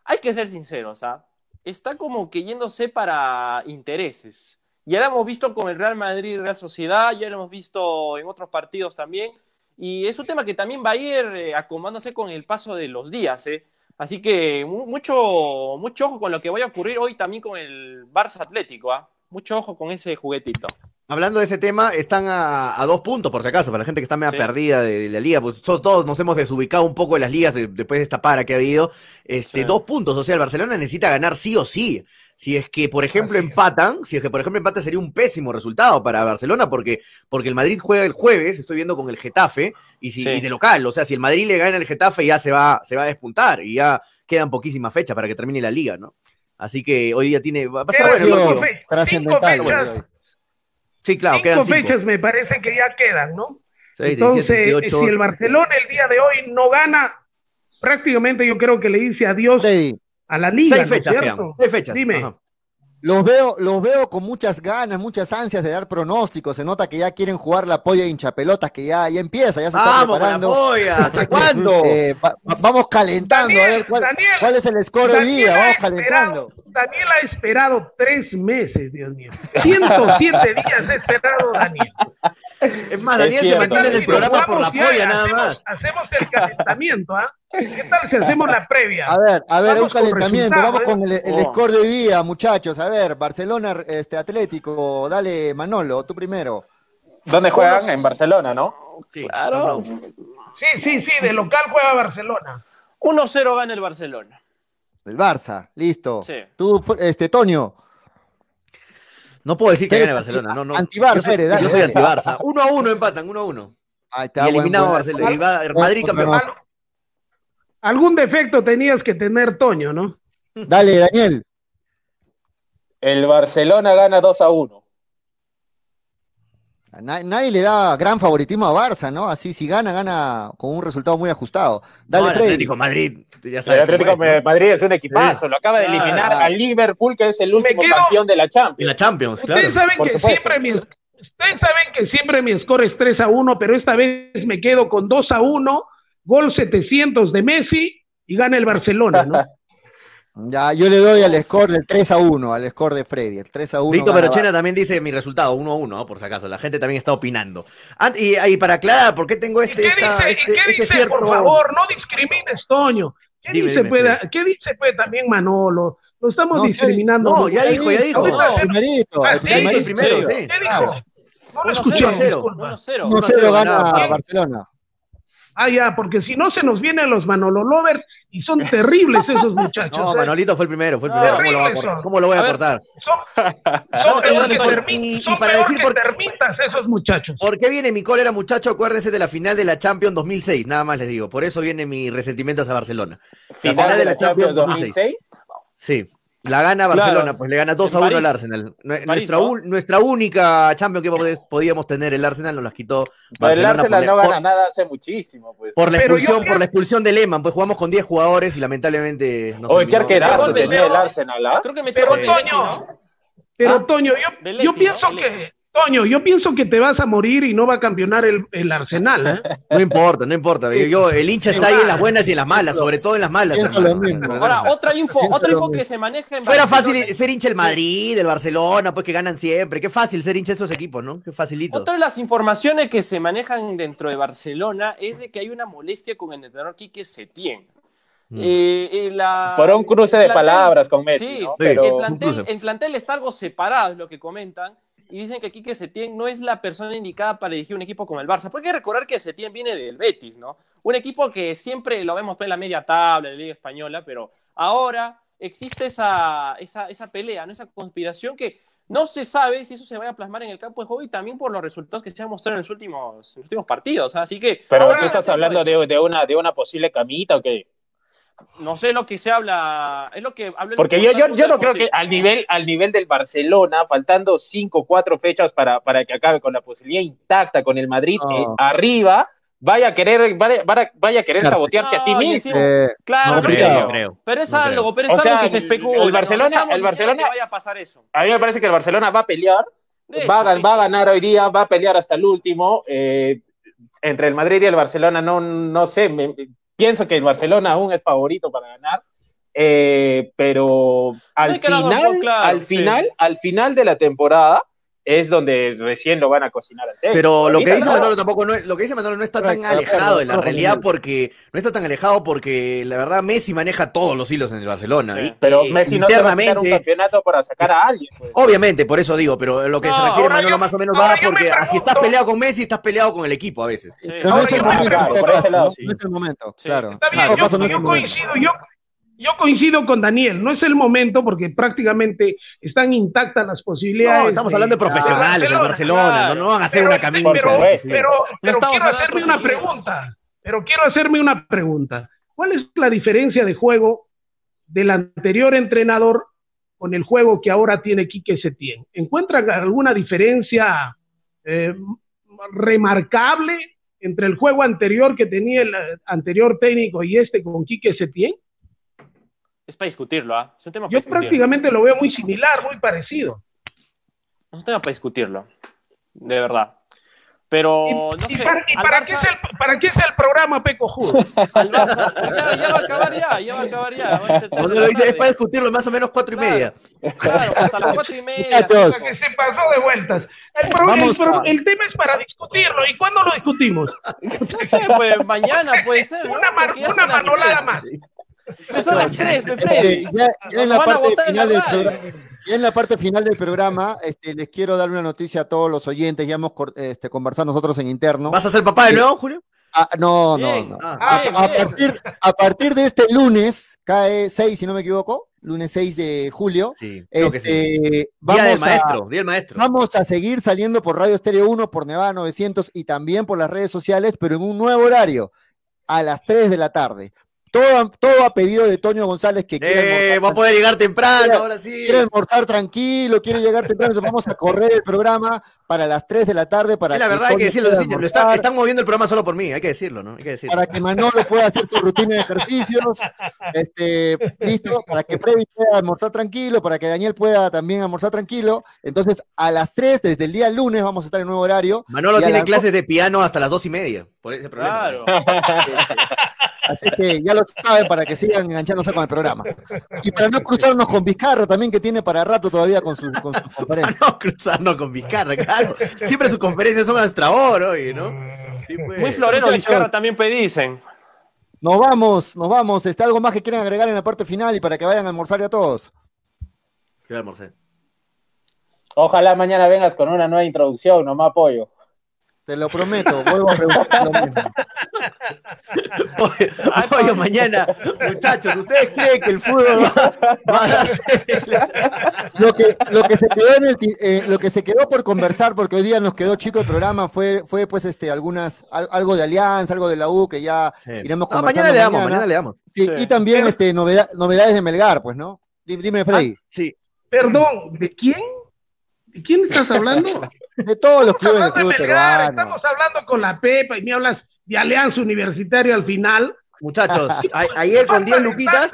hay que ser sinceros, ¿ah? Está como que yéndose para intereses. Ya lo hemos visto con el Real Madrid Real Sociedad, ya lo hemos visto en otros partidos también, y es un tema que también va a ir eh, acomodándose con el paso de los días. ¿eh? Así que mucho, mucho ojo con lo que vaya a ocurrir hoy también con el Barça Atlético. ¿ah? Mucho ojo con ese juguetito. Hablando de ese tema, están a, dos puntos, por si acaso, para la gente que está media perdida de, la liga, pues todos nos hemos desubicado un poco en las ligas después de esta para que ha habido. Este, Dos puntos, o sea, el Barcelona necesita ganar sí o sí. Si es que, por ejemplo, empatan, si es que, por ejemplo, empatan sería un pésimo resultado para Barcelona, porque, porque el Madrid juega el jueves, estoy viendo con el Getafe, y, si, de local, o sea, si el Madrid le gana el Getafe ya se va, se va a despuntar, y ya quedan poquísimas fechas para que termine la liga, ¿no? Así que hoy día tiene. Va a pasar bueno trascendental. Sí, claro, cinco fechas me parece que ya quedan, ¿no? Entonces, si el Barcelona el día de hoy no gana, prácticamente yo creo que le dice adiós a la liga. Seis fechas, Seis fechas. Dime. Los veo, los veo con muchas ganas, muchas ansias de dar pronósticos. Se nota que ya quieren jugar la polla hinchapelotas, que ya, ya empieza, ya se está preparando. Polla, ¿hasta cuándo? Eh, vamos calentando, a ver cuál, es el score hoy día, vamos calentando. Daniel ha esperado tres meses, Dios mío. 107 días ha esperado Daniel. Es más, Daniel se mantiene en el programa por la polla, nada más. Hacemos el calentamiento, ¿ah? ¿Qué tal si hacemos la previa? A ver, a ver, un calentamiento. Vamos con el, el oh. score de hoy día, muchachos. A ver, Barcelona, este Atlético. Dale, Manolo, tú primero. ¿Dónde juegan? En Barcelona, ¿no? Sí, claro. Sí, sí, sí, de local juega Barcelona. 1-0 gana el Barcelona. El Barça, listo. Sí. Tú, este, Toño. No puedo decir que gane Barcelona, no, no. Anti-Barça, yo, soy, yo soy anti-Barça. 1 a 1 empatan, 1 a 1. Ahí está, y eliminado Barcelona. Madrid campeón. Algún defecto tenías que tener, Toño, ¿no? Dale, Daniel. El Barcelona gana 2 a 1. Nadie le da gran favoritismo a Barça, ¿no? Así, si gana, gana con un resultado muy ajustado. Dale, no, el Atlético Madrid, ya sabes. El Atlético Madrid es un equipazo, lo acaba de eliminar al Liverpool, que es el último campeón de la Champions. De la Champions, claro. Ustedes saben, que siempre mi, ustedes saben que siempre mi score es 3 a 1, pero esta vez me quedo con 2 a 1, gol 700 de Messi y gana el Barcelona, ¿no? Ya, yo le doy al score del 3 a 1, al score de Freddy. El 3 a 1. Víctor Perochena también dice mi resultado, 1 a 1, por si acaso. La gente también está opinando. y, para aclarar, ¿por qué tengo este, ¿Qué esta, dice, este, ¿qué este dice, Por favor, no discrimines, Toño. ¿Qué, dime, dice, dime, ¿qué dice pues, también Manolo? Lo estamos discriminando. No, ya dijo, ya dijo. No, el primerito, el, primerito, el primero. ¿Qué dijo? No lo escuché. 1-0. 1-0 gana Barcelona. Ah, ya, porque si no se nos vienen los Manolo Lovers y son terribles esos muchachos. No, ¿eh? Manolito fue el primero, fue el primero. ¿Cómo lo, va a, ¿Cómo lo voy a, a cortar? Son, son y, por, y, y para decir por termitas esos muchachos. ¿Por qué viene mi cólera, muchacho? Acuérdense de la final de la Champions 2006, nada más les digo. Por eso viene mi resentimiento hacia Barcelona. La final, de la, Champions 2006. Sí. La gana Barcelona, pues le gana 2 a 1 al Arsenal. Nuestra, nuestra única Champions que podíamos tener el Arsenal nos las quitó Barcelona. el Arsenal no gana nada hace muchísimo, pues. Por la expulsión, por la expulsión de Lehmann, pues jugamos con 10 jugadores y lamentablemente no Oye, qué arquerazo tenía el Arsenal, ¿ah? Creo que me pero Toño, pero ¿Ah? Toño, yo, yo pienso que Toño, yo pienso que te vas a morir y no va a campeonar el, el Arsenal. ¿eh? No importa, no importa. Yo, el hincha está ahí en las buenas y en las malas, sobre todo en las malas. Ahora, otra info, otra info que se maneja en Fuera fácil ser hincha el Madrid, del Barcelona, pues que ganan siempre. Qué fácil ser hincha de esos equipos, ¿no? Qué facilito. Otra de las informaciones que se manejan dentro de Barcelona es de que hay una molestia con el entrenador Quique Setién. Mm. Eh, la, Por un cruce de palabras con Messi. Sí, Pero... el, plantel, el plantel está algo separado, es lo que comentan y dicen que Quique Setién no es la persona indicada para dirigir un equipo como el Barça. Porque hay que recordar que Setién viene del Betis, ¿no? Un equipo que siempre lo vemos en la media tabla de la Liga Española, pero ahora existe esa, esa, esa pelea, ¿no? esa conspiración que no se sabe si eso se va a plasmar en el campo de juego y también por los resultados que se han mostrado en los últimos, últimos partidos. Así que. Pero tú estás hablando de, de, una, de una posible camita o qué? No sé lo que se habla, es lo que Porque yo, yo, yo no creo que al nivel, al nivel del Barcelona, faltando cinco, cuatro fechas para, para que acabe con la posibilidad intacta con el Madrid arriba, vaya a querer, vaya, vaya a querer sabotearse a sí mismo. claro, creo, pero es algo, pero es algo que se especula. El Barcelona, el Barcelona, vaya a pasar eso. A mí me parece que el Barcelona va a pelear, va, a, va, a, ganar hoy día, va a pelear hasta el último. Eh, entre el Madrid y el Barcelona, no, no sé, me, pienso que el Barcelona aún es favorito para ganar, eh, pero al final, al final, al final de la temporada es donde recién lo van a cocinar al Pero lo que dice Manolo tampoco no lo que dice Manolo no está tan alejado de la realidad porque no está tan alejado porque la verdad Messi maneja todos los hilos en el Barcelona. pero Messi no internamente, va a un campeonato para sacar a alguien. Pues. Obviamente, por eso digo, pero lo que se refiere Manolo más o menos va porque si estás peleado con Messi, estás peleado con el equipo a veces. Pero no es el momento, es claro. Está bien, yo, coincido, yo yo coincido con Daniel, no es el momento porque prácticamente están intactas las posibilidades. No, estamos hablando de profesionales de Barcelona, no, van a hacer una camisa. Pero, pero, pero quiero hacerme una pregunta, pero quiero hacerme una pregunta. ¿Cuál es la diferencia de juego del anterior entrenador con el juego que ahora tiene Quique Setién? ¿Encuentran alguna diferencia eh, remarcable entre el juego anterior que tenía el anterior técnico y este con Quique Setién? Es para discutirlo, ¿ah? Es un tema Yo prácticamente lo veo muy similar, muy parecido. Es un tema para discutirlo, de verdad. Pero, no sé. Para, para, qué es el, ¿para, qué es el, programa Peco? Al Barça, ya, ya, va a acabar ya, ya va a acabar ya. Cuando lo dice, es para discutirlo más o menos cuatro y media. Claro, hasta las cuatro y media. que se pasó de vueltas. El, el, tema es para discutirlo. ¿Y cuándo lo discutimos? No sé, pues mañana puede ser. Una, una manolada más. Son las tres, Freddy. Ya, ya, en la parte final del programa, ya en la parte final del programa, este, les quiero dar una noticia a todos los oyentes. Ya hemos este, conversado nosotros en interno. ¿Vas a ser papá de nuevo, Julio? Ah, no, no, no. Ah, a, partir, a, partir, de este lunes, cae 6, si no me equivoco, lunes 6 de julio. Sí, este, vamos día del maestro, día del maestro. Vamos a seguir saliendo por Radio Estéreo 1, por Nevada 900 y también por las redes sociales, pero en un nuevo horario, a las 3 de la tarde todo, todo a pedido de Toño González que quiere eh, va a poder llegar temprano, ahora sí. Quiere almorzar tranquilo, quiere llegar temprano, entonces vamos a correr el programa para las 3 de la tarde para la verdad hay que decirlo, están moviendo el programa solo por mí, hay que decirlo, ¿no? Hay que decirlo. Para que Manolo pueda hacer su rutina de ejercicios, este, listo, para que Freddy pueda almorzar tranquilo, para que Daniel pueda también almorzar tranquilo. Entonces, a las 3, desde el día lunes, vamos a estar en nuevo horario. Manolo tiene clases de piano hasta las 2 y media, por ese problema. Claro. Así que ya lo saben para que sigan enganchándose con el programa. Y para no cruzarnos con Vizcarra también, que tiene para rato todavía con sus con su conferencias. Para no cruzarnos con Vizcarra, claro. Siempre sus conferencias son a nuestra hora hoy, ¿no? Pues. Muy florero Vizcarra también pedicen. Nos vamos, nos vamos. ¿Está algo más que quieran agregar en la parte final y para que vayan a almorzar ya todos? Yo almorcé. Ojalá mañana vengas con una nueva introducción, no me apoyo. Te lo prometo, vuelvo a preguntar lo mismo. Oye, mañana, muchachos, ¿ustedes creen que el fútbol va, a ser lo que, lo que se quedó en el, eh, lo que se quedó por conversar, porque hoy día nos quedó chico el programa, fue, fue pues este algunas, algo de Alianza, algo de la U que ya iremos no, mañana le damos, mañana le damos. Sí, Y también este novedades de Melgar, pues, ¿no? Dime, Freddy. Ah, sí. Perdón, ¿de quién? ¿De quién estás hablando? De todos los clubes de fútbol peruano. Estamos hablando con la Pepa y me hablas de Alianza Universitaria al final. Muchachos, ayer con 10 luquitas.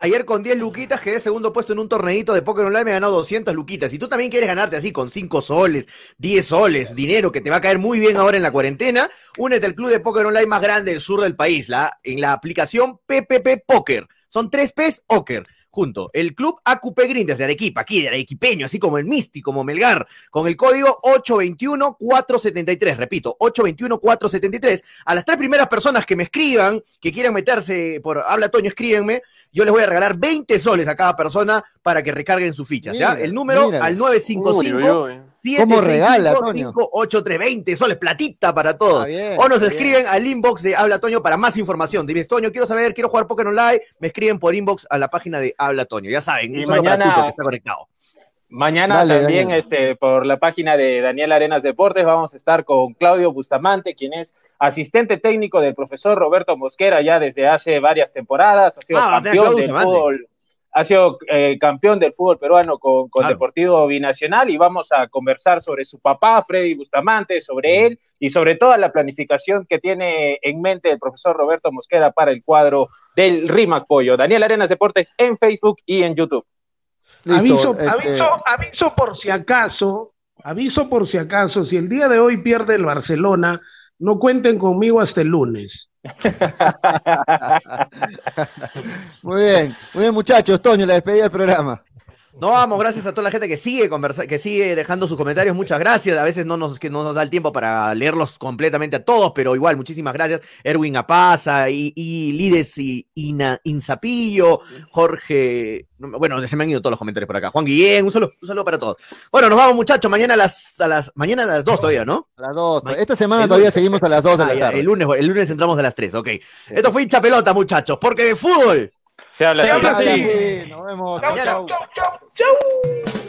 ayer, con, 10 luquitas quedé segundo puesto en un torneito de Poker Online, me he ganado 200 luquitas. Y tú también quieres ganarte así con 5 soles, 10 soles, dinero que te va a caer muy bien ahora en la cuarentena, únete al club de Poker Online más grande del sur del país, la, en la aplicación PPP Poker. Son 3 P's Poker junto. El Club AQP Grinders de Arequipa, aquí de Arequipeño, así como el Misti, como Melgar, con el código 821-473, repito, 821-473. A las tres primeras personas que me escriban, que quieran meterse por Habla Toño, escríbenme, yo les voy a regalar 20 soles a cada persona para que recarguen sus fichas, ¿ya? El número al 955 ¿Cómo regala, Toño? 8320 soles, platita para todos. o nos escriben al inbox de Habla Toño para más información. Dices, Toño, quiero saber, quiero jugar Pokémon Online. Me escriben por inbox a la página de Habla Toño. Ya saben, y mañana, está conectado. Mañana también este, por la página de Daniel Arenas Deportes vamos a estar con Claudio Bustamante, quien es asistente técnico del profesor Roberto Mosquera ya desde hace varias temporadas, ha sido ah, campeón fútbol ha sido eh, campeón del fútbol peruano con, Deportivo Binacional y vamos a conversar sobre su papá, Freddy Bustamante, sobre él y sobre toda la planificación que tiene en mente el profesor Roberto Mosquera para el cuadro del Rimac Pollo. Daniel Arenas Deportes en Facebook y en YouTube. aviso, este aviso, aviso por si acaso, aviso por si acaso, si el día de hoy pierde el Barcelona, no cuenten conmigo hasta el lunes. muy bien, muy bien muchachos, Toño, la despedida del programa. No, vamos, gracias a toda la gente que sigue conversa que sigue dejando sus comentarios. Muchas gracias. A veces no nos, que no nos da el tiempo para leerlos completamente a todos, pero igual, muchísimas gracias. Erwin Apaza, y, y Lides y Ina, Inzapillo, Jorge. Bueno, se me han ido todos los comentarios por acá. Juan Guillén, un saludo, un saludo para todos. Bueno, nos vamos, muchachos. Mañana a las, a las, mañana a las 2 todavía, ¿no? A las 2. Esta semana todavía seguimos a las 2 de la ah, tarde. El lunes, el lunes entramos a las 3, ok. Esto fue hincha pelota, muchachos, porque de fútbol. Se habla, Se habla así. Nos vemos. Chau, chau, chau, chau.